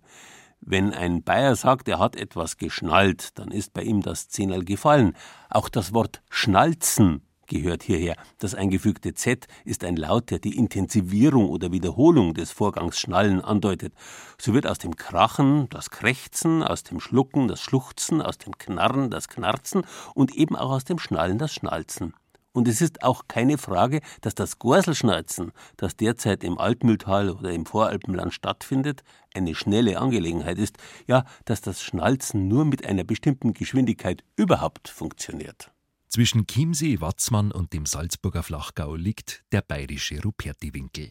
Wenn ein Bayer sagt, er hat etwas geschnallt, dann ist bei ihm das Zehnerl gefallen. Auch das Wort schnalzen gehört hierher. Das eingefügte Z ist ein Laut, der die Intensivierung oder Wiederholung des Vorgangs Schnallen andeutet. So wird aus dem Krachen das Krächzen, aus dem Schlucken das Schluchzen, aus dem Knarren das Knarzen und eben auch aus dem Schnallen das Schnalzen. Und es ist auch keine Frage, dass das Gorselschnalzen, das derzeit im Altmühltal oder im Voralpenland stattfindet, eine schnelle Angelegenheit ist, ja, dass das Schnalzen nur mit einer bestimmten Geschwindigkeit überhaupt funktioniert. Zwischen Chiemsee, Watzmann und dem Salzburger Flachgau liegt der bayerische Rupertiwinkel.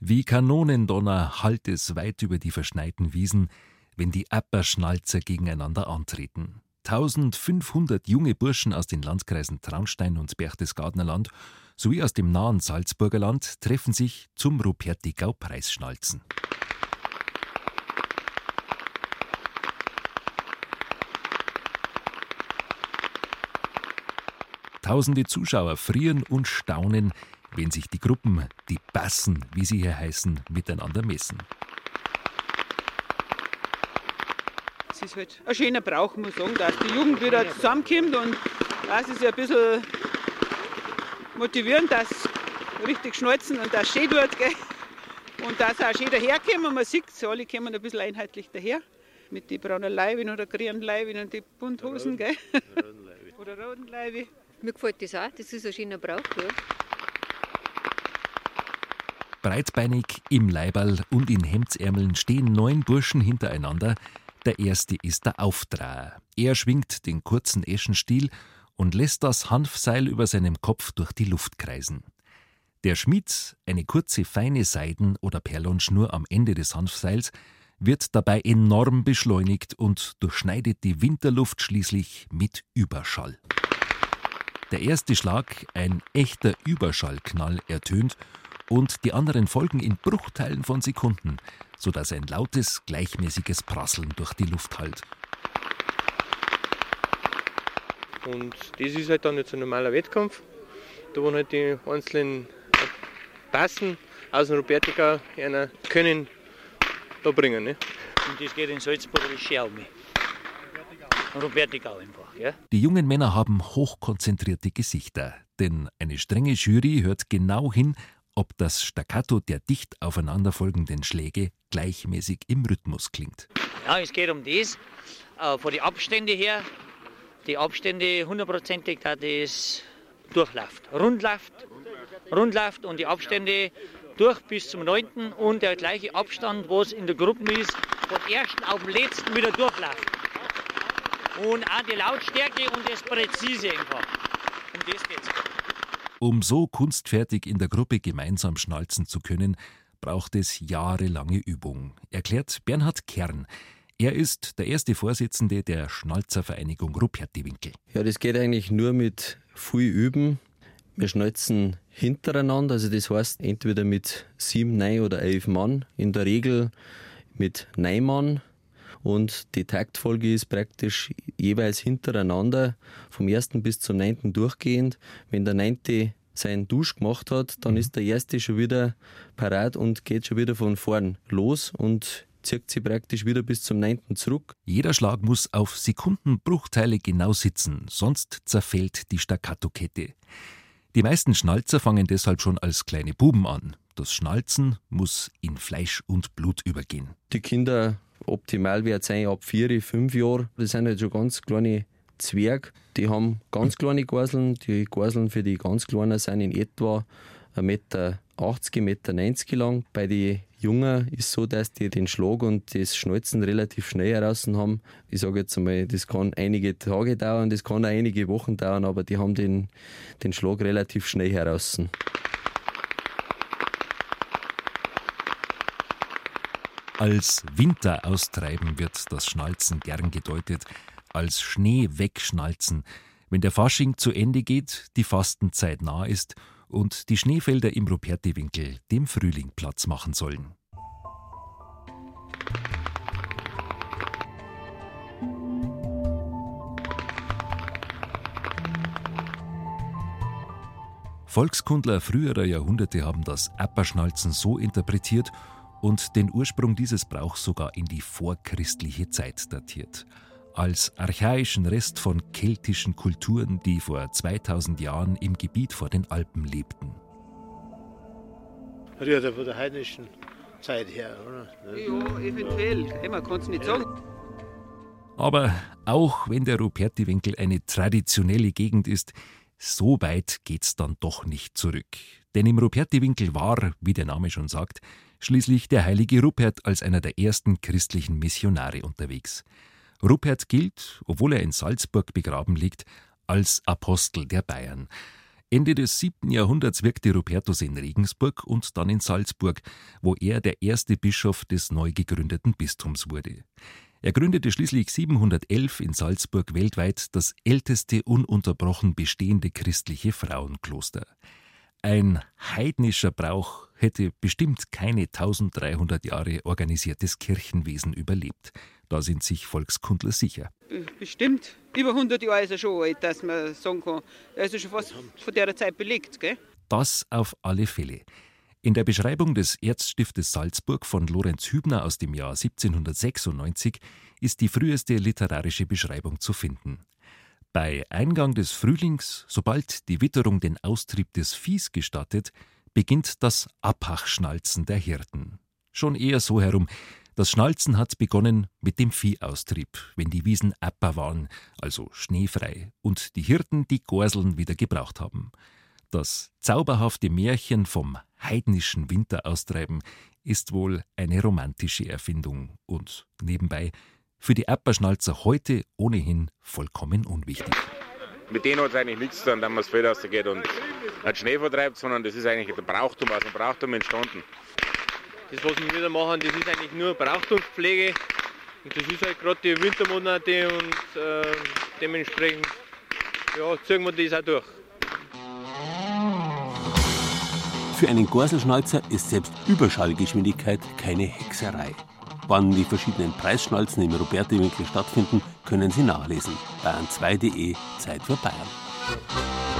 Wie Kanonendonner hallt es weit über die verschneiten Wiesen, wenn die Apperschnalzer gegeneinander antreten. 1500 junge Burschen aus den Landkreisen Traunstein und Berchtesgadener Land sowie aus dem nahen Salzburger Land treffen sich zum Rupertigau Tausende Zuschauer frieren und staunen, wenn sich die Gruppen, die Bassen, wie sie hier heißen, miteinander messen. es ist halt ein schöner Brauch, muss man sagen, dass die Jugend wieder zusammenkommt und das ist ein bisschen motivierend, dass richtig schnalzen und das schön tut. Gell? Und dass auch schön daherkommen, man sieht es, alle kommen ein bisschen einheitlich daher. Mit den braunen Leibchen oder grünen Leibchen und den Bunthosen. Gell? oder roten Leibchen. Mir gefällt das auch, das ist ein schöner Brauch. Ja. Breitbeinig im Leiberl und in Hemdsärmeln stehen neun Burschen hintereinander, der erste ist der Aufdraher. Er schwingt den kurzen Eschenstiel und lässt das Hanfseil über seinem Kopf durch die Luft kreisen. Der Schmied, eine kurze feine Seiden- oder Perlonschnur am Ende des Hanfseils, wird dabei enorm beschleunigt und durchschneidet die Winterluft schließlich mit Überschall. Der erste Schlag, ein echter Überschallknall, ertönt und die anderen folgen in Bruchteilen von Sekunden, sodass ein lautes, gleichmäßiges Prasseln durch die Luft hallt. Und das ist halt dann jetzt ein normaler Wettkampf, da wo halt die einzelnen Passen aus dem Robertica einer können da bringen. Ne? Und das geht in Salzburg wie Schermi. Robertigau einfach. Ja? Die jungen Männer haben hochkonzentrierte Gesichter, denn eine strenge Jury hört genau hin, ob das Staccato der dicht aufeinanderfolgenden Schläge gleichmäßig im Rhythmus klingt. Ja, es geht um das. Äh, von den Abständen her, die Abstände hundertprozentig, dass das durchläuft, rundläuft, rundläuft und die Abstände durch bis zum 9. und der gleiche Abstand, was in der Gruppe ist, vom ersten auf den letzten wieder durchläuft. Und auch die Lautstärke und das Präzise einfach. Um das geht's. Um so kunstfertig in der Gruppe gemeinsam schnalzen zu können, braucht es jahrelange Übung, erklärt Bernhard Kern. Er ist der erste Vorsitzende der Schnalzervereinigung Rupertiwinkel. Ja, das geht eigentlich nur mit viel Üben. Wir schnalzen hintereinander, also das heißt entweder mit sieben, neun oder elf Mann, in der Regel mit neun Mann. Und die Taktfolge ist praktisch jeweils hintereinander vom ersten bis zum neunten durchgehend. Wenn der neunte seinen Dusch gemacht hat, dann mhm. ist der erste schon wieder parat und geht schon wieder von vorn los und zieht sie praktisch wieder bis zum neunten zurück. Jeder Schlag muss auf Sekundenbruchteile genau sitzen, sonst zerfällt die Staccato-Kette. Die meisten Schnalzer fangen deshalb schon als kleine Buben an. Das Schnalzen muss in Fleisch und Blut übergehen. Die Kinder optimal wird sein ab vier, fünf Jahren. Das sind halt schon ganz kleine Zwerg. Die haben ganz kleine Gorseln. Die Gorseln für die ganz Kleinen sind in etwa 1,80 Meter, 1,90 Meter lang. Bei den Jungen ist es so, dass die den Schlag und das Schnalzen relativ schnell heraus haben. Ich sage jetzt einmal, das kann einige Tage dauern, das kann auch einige Wochen dauern, aber die haben den, den Schlag relativ schnell heraus. Als Winter austreiben wird das Schnalzen gern gedeutet, als Schnee wegschnalzen, wenn der Fasching zu Ende geht, die Fastenzeit nah ist und die Schneefelder im Rupertiwinkel dem Frühling Platz machen sollen. Volkskundler früherer Jahrhunderte haben das Apperschnalzen so interpretiert und den Ursprung dieses Brauchs sogar in die vorchristliche Zeit datiert als archaischen Rest von keltischen Kulturen, die vor 2000 Jahren im Gebiet vor den Alpen lebten. Rührt von der heidnischen Zeit her, oder? Ja, eventuell. Man kann es nicht sagen. Aber auch wenn der Rupertiwinkel eine traditionelle Gegend ist, so weit geht's dann doch nicht zurück. Denn im Rupertiwinkel war, wie der Name schon sagt, schließlich der heilige Rupert als einer der ersten christlichen Missionare unterwegs. Rupert gilt, obwohl er in Salzburg begraben liegt, als Apostel der Bayern. Ende des 7. Jahrhunderts wirkte Rupertus in Regensburg und dann in Salzburg, wo er der erste Bischof des neu gegründeten Bistums wurde. Er gründete schließlich 711 in Salzburg weltweit das älteste ununterbrochen bestehende christliche Frauenkloster. Ein heidnischer Brauch hätte bestimmt keine 1300 Jahre organisiertes Kirchenwesen überlebt. Da sind sich Volkskundler sicher. Bestimmt über 100 Jahre ist er schon alt, dass man sagen kann, er ist schon fast von der Zeit belegt. Gell? Das auf alle Fälle. In der Beschreibung des Erzstiftes Salzburg von Lorenz Hübner aus dem Jahr 1796 ist die früheste literarische Beschreibung zu finden. Bei Eingang des Frühlings, sobald die Witterung den Austrieb des Viehs gestattet, beginnt das Abhachschnalzen der Hirten. Schon eher so herum, das Schnalzen hat begonnen mit dem Viehaustrieb, wenn die Wiesen apper waren, also schneefrei, und die Hirten die Gorseln wieder gebraucht haben. Das zauberhafte Märchen vom heidnischen Winteraustreiben ist wohl eine romantische Erfindung und nebenbei für die Apperschnalzer heute ohnehin vollkommen unwichtig. Mit denen hat es eigentlich nichts zu tun, dass man das Feld rausgeht und nicht Schnee vertreibt, sondern das ist eigentlich der Brauchtum aus dem Brauchtum entstanden. Das, was wir wieder machen, das ist eigentlich nur Brauchtumspflege. Und das ist halt gerade die Wintermonate und äh, dementsprechend ja, ziehen wir das auch durch. Für einen Gorselschnalzer ist selbst Überschallgeschwindigkeit keine Hexerei. Wann die verschiedenen Preisschnalzen im Roberti-Winkel stattfinden, können Sie nachlesen. Bayern2.de Zeit für Bayern.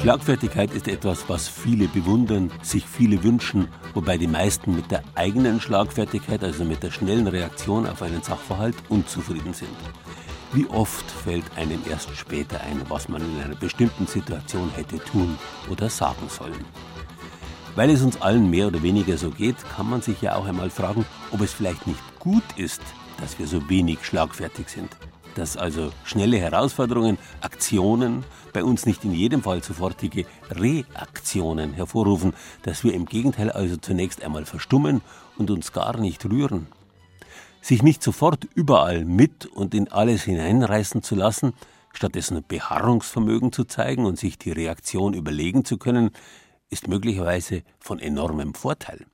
Schlagfertigkeit ist etwas, was viele bewundern, sich viele wünschen, wobei die meisten mit der eigenen Schlagfertigkeit, also mit der schnellen Reaktion auf einen Sachverhalt, unzufrieden sind. Wie oft fällt einem erst später ein, was man in einer bestimmten Situation hätte tun oder sagen sollen. Weil es uns allen mehr oder weniger so geht, kann man sich ja auch einmal fragen, ob es vielleicht nicht gut ist, dass wir so wenig schlagfertig sind dass also schnelle Herausforderungen, Aktionen bei uns nicht in jedem Fall sofortige Reaktionen hervorrufen, dass wir im Gegenteil also zunächst einmal verstummen und uns gar nicht rühren. Sich nicht sofort überall mit und in alles hineinreißen zu lassen, stattdessen Beharrungsvermögen zu zeigen und sich die Reaktion überlegen zu können, ist möglicherweise von enormem Vorteil.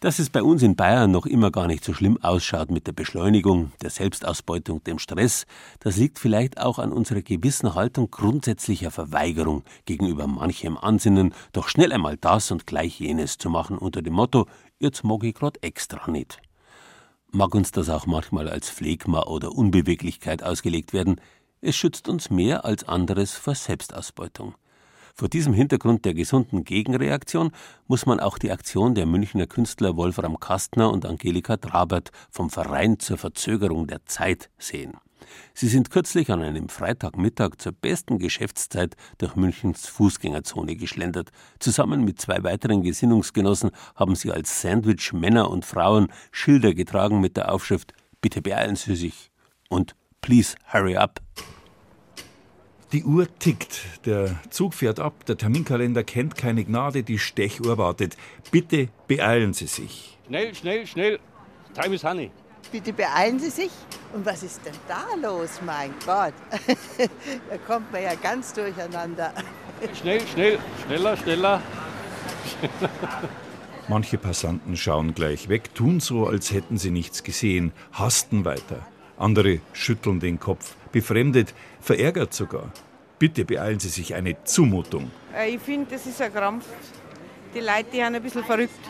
Dass es bei uns in Bayern noch immer gar nicht so schlimm ausschaut mit der Beschleunigung, der Selbstausbeutung, dem Stress, das liegt vielleicht auch an unserer gewissen Haltung grundsätzlicher Verweigerung gegenüber manchem Ansinnen, doch schnell einmal das und gleich jenes zu machen unter dem Motto, jetzt mag ich grad extra nicht. Mag uns das auch manchmal als Phlegma oder Unbeweglichkeit ausgelegt werden, Es schützt uns mehr als anderes vor Selbstausbeutung. Vor diesem Hintergrund der gesunden Gegenreaktion muss man auch die Aktion der Münchner Künstler Wolfram Kastner und Angelika Trabert vom Verein zur Verzögerung der Zeit sehen. Sie sind kürzlich an einem Freitagmittag zur besten Geschäftszeit durch Münchens Fußgängerzone geschlendert. Zusammen mit zwei weiteren Gesinnungsgenossen haben sie als Sandwich Männer und Frauen Schilder getragen mit der Aufschrift Bitte beeilen Sie sich und Please hurry up. Die Uhr tickt, der Zug fährt ab, der Terminkalender kennt keine Gnade, die Stechuhr wartet. Bitte beeilen Sie sich. Schnell, schnell, schnell. Time is honey. Bitte beeilen Sie sich. Und was ist denn da los, mein Gott? da kommt man ja ganz durcheinander. Schnell, schnell, schneller, schneller. Manche Passanten schauen gleich weg, tun so, als hätten sie nichts gesehen, hasten weiter. Andere schütteln den Kopf, befremdet, verärgert sogar. Bitte beeilen Sie sich eine Zumutung. Äh, ich finde, das ist ein Krampf. Die Leute die sind ein bisschen verrückt.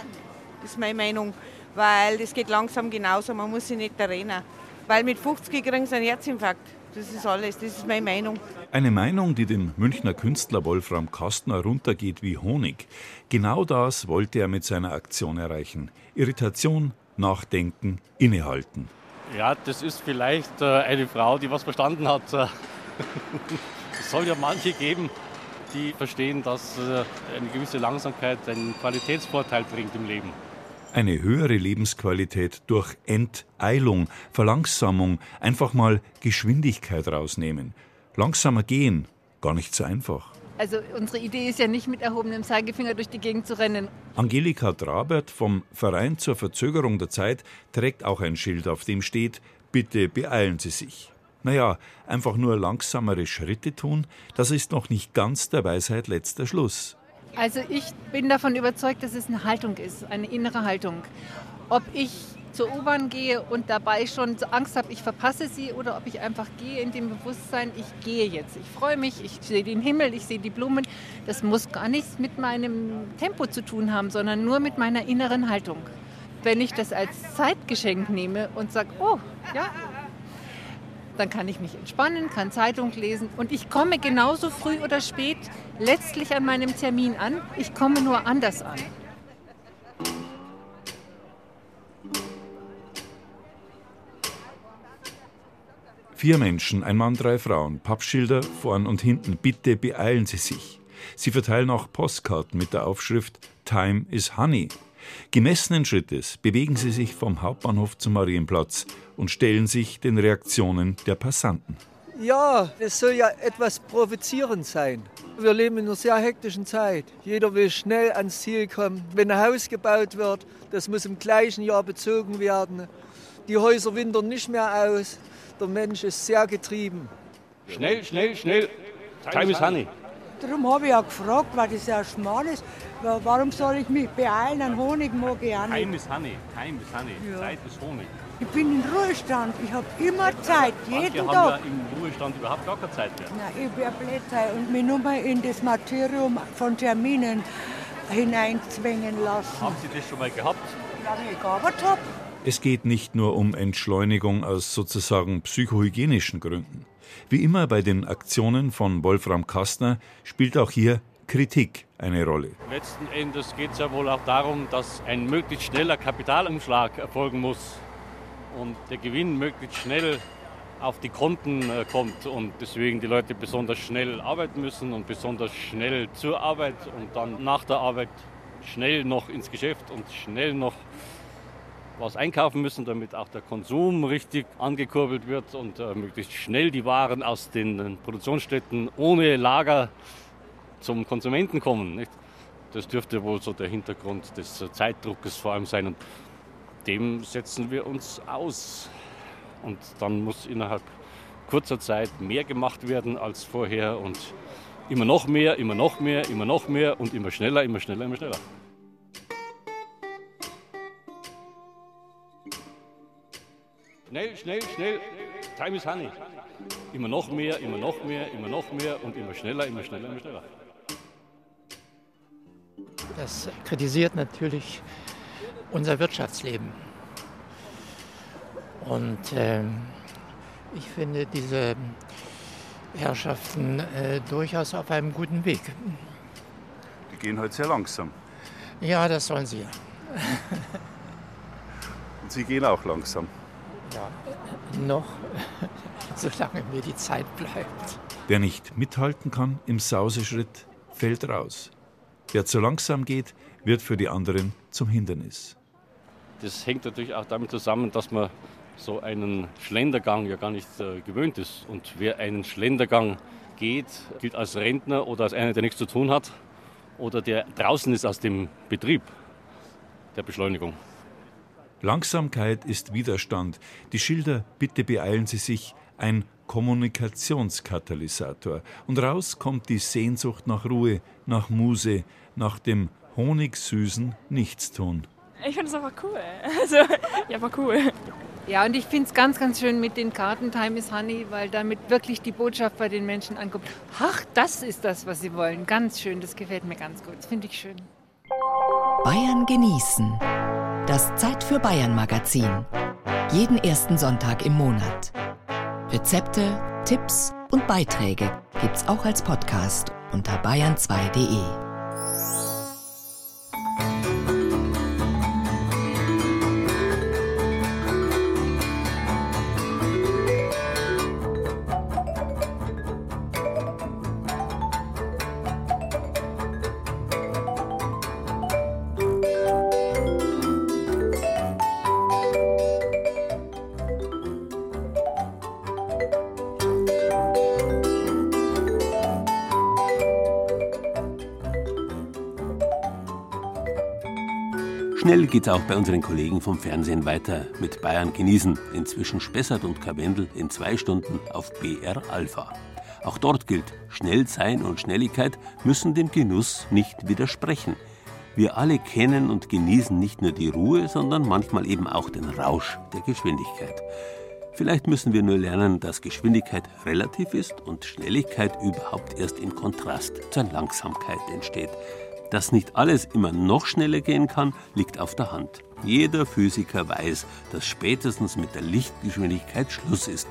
Das ist meine Meinung. Weil das geht langsam genauso, man muss sich nicht erinnern. Weil mit 50 kriegen sie einen Herzinfarkt. Das ist alles, das ist meine Meinung. Eine Meinung, die dem Münchner Künstler Wolfram Kastner runtergeht wie Honig. Genau das wollte er mit seiner Aktion erreichen. Irritation, Nachdenken, Innehalten. Ja, das ist vielleicht äh, eine Frau, die was verstanden hat. es soll ja manche geben, die verstehen, dass äh, eine gewisse Langsamkeit einen Qualitätsvorteil bringt im Leben. Eine höhere Lebensqualität durch Enteilung, Verlangsamung, einfach mal Geschwindigkeit rausnehmen. Langsamer gehen, gar nicht so einfach. Also unsere Idee ist ja nicht mit erhobenem Zeigefinger durch die Gegend zu rennen. Angelika Drabert vom Verein zur Verzögerung der Zeit trägt auch ein Schild, auf dem steht, bitte beeilen Sie sich. Naja, einfach nur langsamere Schritte tun, das ist noch nicht ganz der Weisheit letzter Schluss. Also ich bin davon überzeugt, dass es eine Haltung ist, eine innere Haltung. Ob ich zur U-Bahn gehe und dabei schon Angst habe, ich verpasse sie, oder ob ich einfach gehe in dem Bewusstsein, ich gehe jetzt. Ich freue mich, ich sehe den Himmel, ich sehe die Blumen. Das muss gar nichts mit meinem Tempo zu tun haben, sondern nur mit meiner inneren Haltung. Wenn ich das als Zeitgeschenk nehme und sage, oh, ja, dann kann ich mich entspannen, kann Zeitung lesen und ich komme genauso früh oder spät letztlich an meinem Termin an. Ich komme nur anders an. Vier Menschen, ein Mann, drei Frauen, Pappschilder vorn und hinten. Bitte beeilen Sie sich. Sie verteilen auch Postkarten mit der Aufschrift Time is Honey. Gemessenen Schrittes bewegen sie sich vom Hauptbahnhof zum Marienplatz und stellen sich den Reaktionen der Passanten. Ja, es soll ja etwas provozierend sein. Wir leben in einer sehr hektischen Zeit. Jeder will schnell ans Ziel kommen. Wenn ein Haus gebaut wird, das muss im gleichen Jahr bezogen werden. Die Häuser wintern nicht mehr aus. Der Mensch ist sehr getrieben. Schnell, schnell, schnell. Time is honey. Darum habe ich ja gefragt, weil das ja schmal ist. Warum soll ich mich beeilen? Ein Honig mag ich auch nicht. Time is honey. Time is honey. Ja. Zeit ist Honig. Ich bin im Ruhestand. Ich habe immer Zeit, jeden Manche Tag. haben ja im Ruhestand überhaupt gar keine Zeit mehr. Nein, ich wäre Blätter und mich nur mal in das Materium von Terminen hineinzwängen lassen. Haben Sie das schon mal gehabt? Lange ich gearbeitet habe. Es geht nicht nur um Entschleunigung aus sozusagen psychohygienischen Gründen. Wie immer bei den Aktionen von Wolfram Kastner spielt auch hier Kritik eine Rolle. Letzten Endes geht es ja wohl auch darum, dass ein möglichst schneller Kapitalumschlag erfolgen muss und der Gewinn möglichst schnell auf die Konten äh, kommt und deswegen die Leute besonders schnell arbeiten müssen und besonders schnell zur Arbeit und dann nach der Arbeit schnell noch ins Geschäft und schnell noch was einkaufen müssen, damit auch der Konsum richtig angekurbelt wird und äh, möglichst schnell die Waren aus den Produktionsstätten ohne Lager zum Konsumenten kommen. Nicht? Das dürfte wohl so der Hintergrund des äh, Zeitdruckes vor allem sein und dem setzen wir uns aus. Und dann muss innerhalb kurzer Zeit mehr gemacht werden als vorher und immer noch mehr, immer noch mehr, immer noch mehr und immer schneller, immer schneller, immer schneller. Schnell, schnell, schnell. Time is honey. Immer noch mehr, immer noch mehr, immer noch mehr und immer schneller, immer schneller, immer schneller. Das kritisiert natürlich unser Wirtschaftsleben. Und ähm, ich finde diese Herrschaften äh, durchaus auf einem guten Weg. Die gehen halt sehr langsam. Ja, das sollen sie. Und Sie gehen auch langsam. Ja, noch, solange mir die Zeit bleibt. Wer nicht mithalten kann im Sauseschritt, fällt raus. Wer zu langsam geht, wird für die anderen zum Hindernis. Das hängt natürlich auch damit zusammen, dass man so einen Schlendergang ja gar nicht äh, gewöhnt ist. Und wer einen Schlendergang geht, gilt als Rentner oder als einer, der nichts zu tun hat oder der draußen ist aus dem Betrieb der Beschleunigung. Langsamkeit ist Widerstand. Die Schilder Bitte beeilen Sie sich, ein Kommunikationskatalysator. Und raus kommt die Sehnsucht nach Ruhe, nach Muse, nach dem honigsüßen Nichtstun. Ich finde es einfach cool. Also, ja, einfach cool. Ja, und ich finde es ganz, ganz schön mit den Karten Time is Honey, weil damit wirklich die Botschaft bei den Menschen ankommt. Ach, das ist das, was sie wollen. Ganz schön, das gefällt mir ganz gut. Das finde ich schön. Bayern genießen. Das Zeit für Bayern Magazin. Jeden ersten Sonntag im Monat. Rezepte, Tipps und Beiträge gibt's auch als Podcast unter bayern2.de. Schnell geht's auch bei unseren Kollegen vom Fernsehen weiter mit Bayern genießen. Inzwischen Spessart und Karwendel in zwei Stunden auf BR Alpha. Auch dort gilt, schnell sein und Schnelligkeit müssen dem Genuss nicht widersprechen. Wir alle kennen und genießen nicht nur die Ruhe, sondern manchmal eben auch den Rausch der Geschwindigkeit. Vielleicht müssen wir nur lernen, dass Geschwindigkeit relativ ist und Schnelligkeit überhaupt erst im Kontrast zur Langsamkeit entsteht. Dass nicht alles immer noch schneller gehen kann, liegt auf der Hand. Jeder Physiker weiß, dass spätestens mit der Lichtgeschwindigkeit Schluss ist.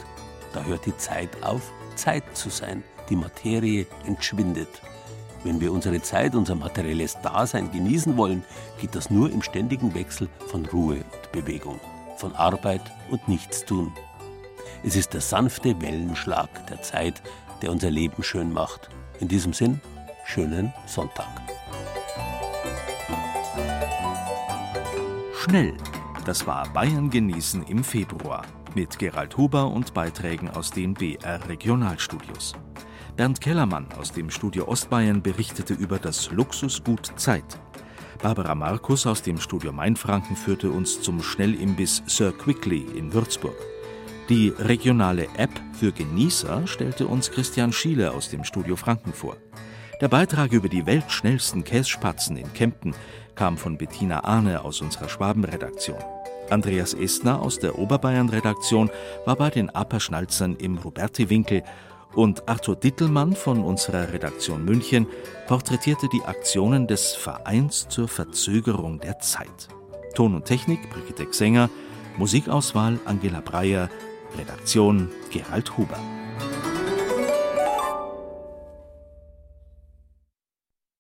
Da hört die Zeit auf, Zeit zu sein. Die Materie entschwindet. Wenn wir unsere Zeit, unser materielles Dasein genießen wollen, geht das nur im ständigen Wechsel von Ruhe und Bewegung, von Arbeit und Nichtstun. Es ist der sanfte Wellenschlag der Zeit, der unser Leben schön macht. In diesem Sinn, schönen Sonntag. Schnell. Das war Bayern genießen im Februar mit Gerald Huber und Beiträgen aus den BR Regionalstudios. Bernd Kellermann aus dem Studio Ostbayern berichtete über das Luxusgut Zeit. Barbara Markus aus dem Studio Mainfranken führte uns zum Schnellimbiss Sir Quickly in Würzburg. Die regionale App für Genießer stellte uns Christian Schiele aus dem Studio Franken vor. Der Beitrag über die weltschnellsten Kässpatzen in Kempten kam von Bettina Ahne aus unserer Schwabenredaktion. Andreas Estner aus der Oberbayern-Redaktion war bei den Apperschnalzern im Roberti-Winkel und Arthur Dittelmann von unserer Redaktion München porträtierte die Aktionen des Vereins zur Verzögerung der Zeit. Ton und Technik Brigitte Xenger, Musikauswahl Angela Breyer, Redaktion Gerald Huber.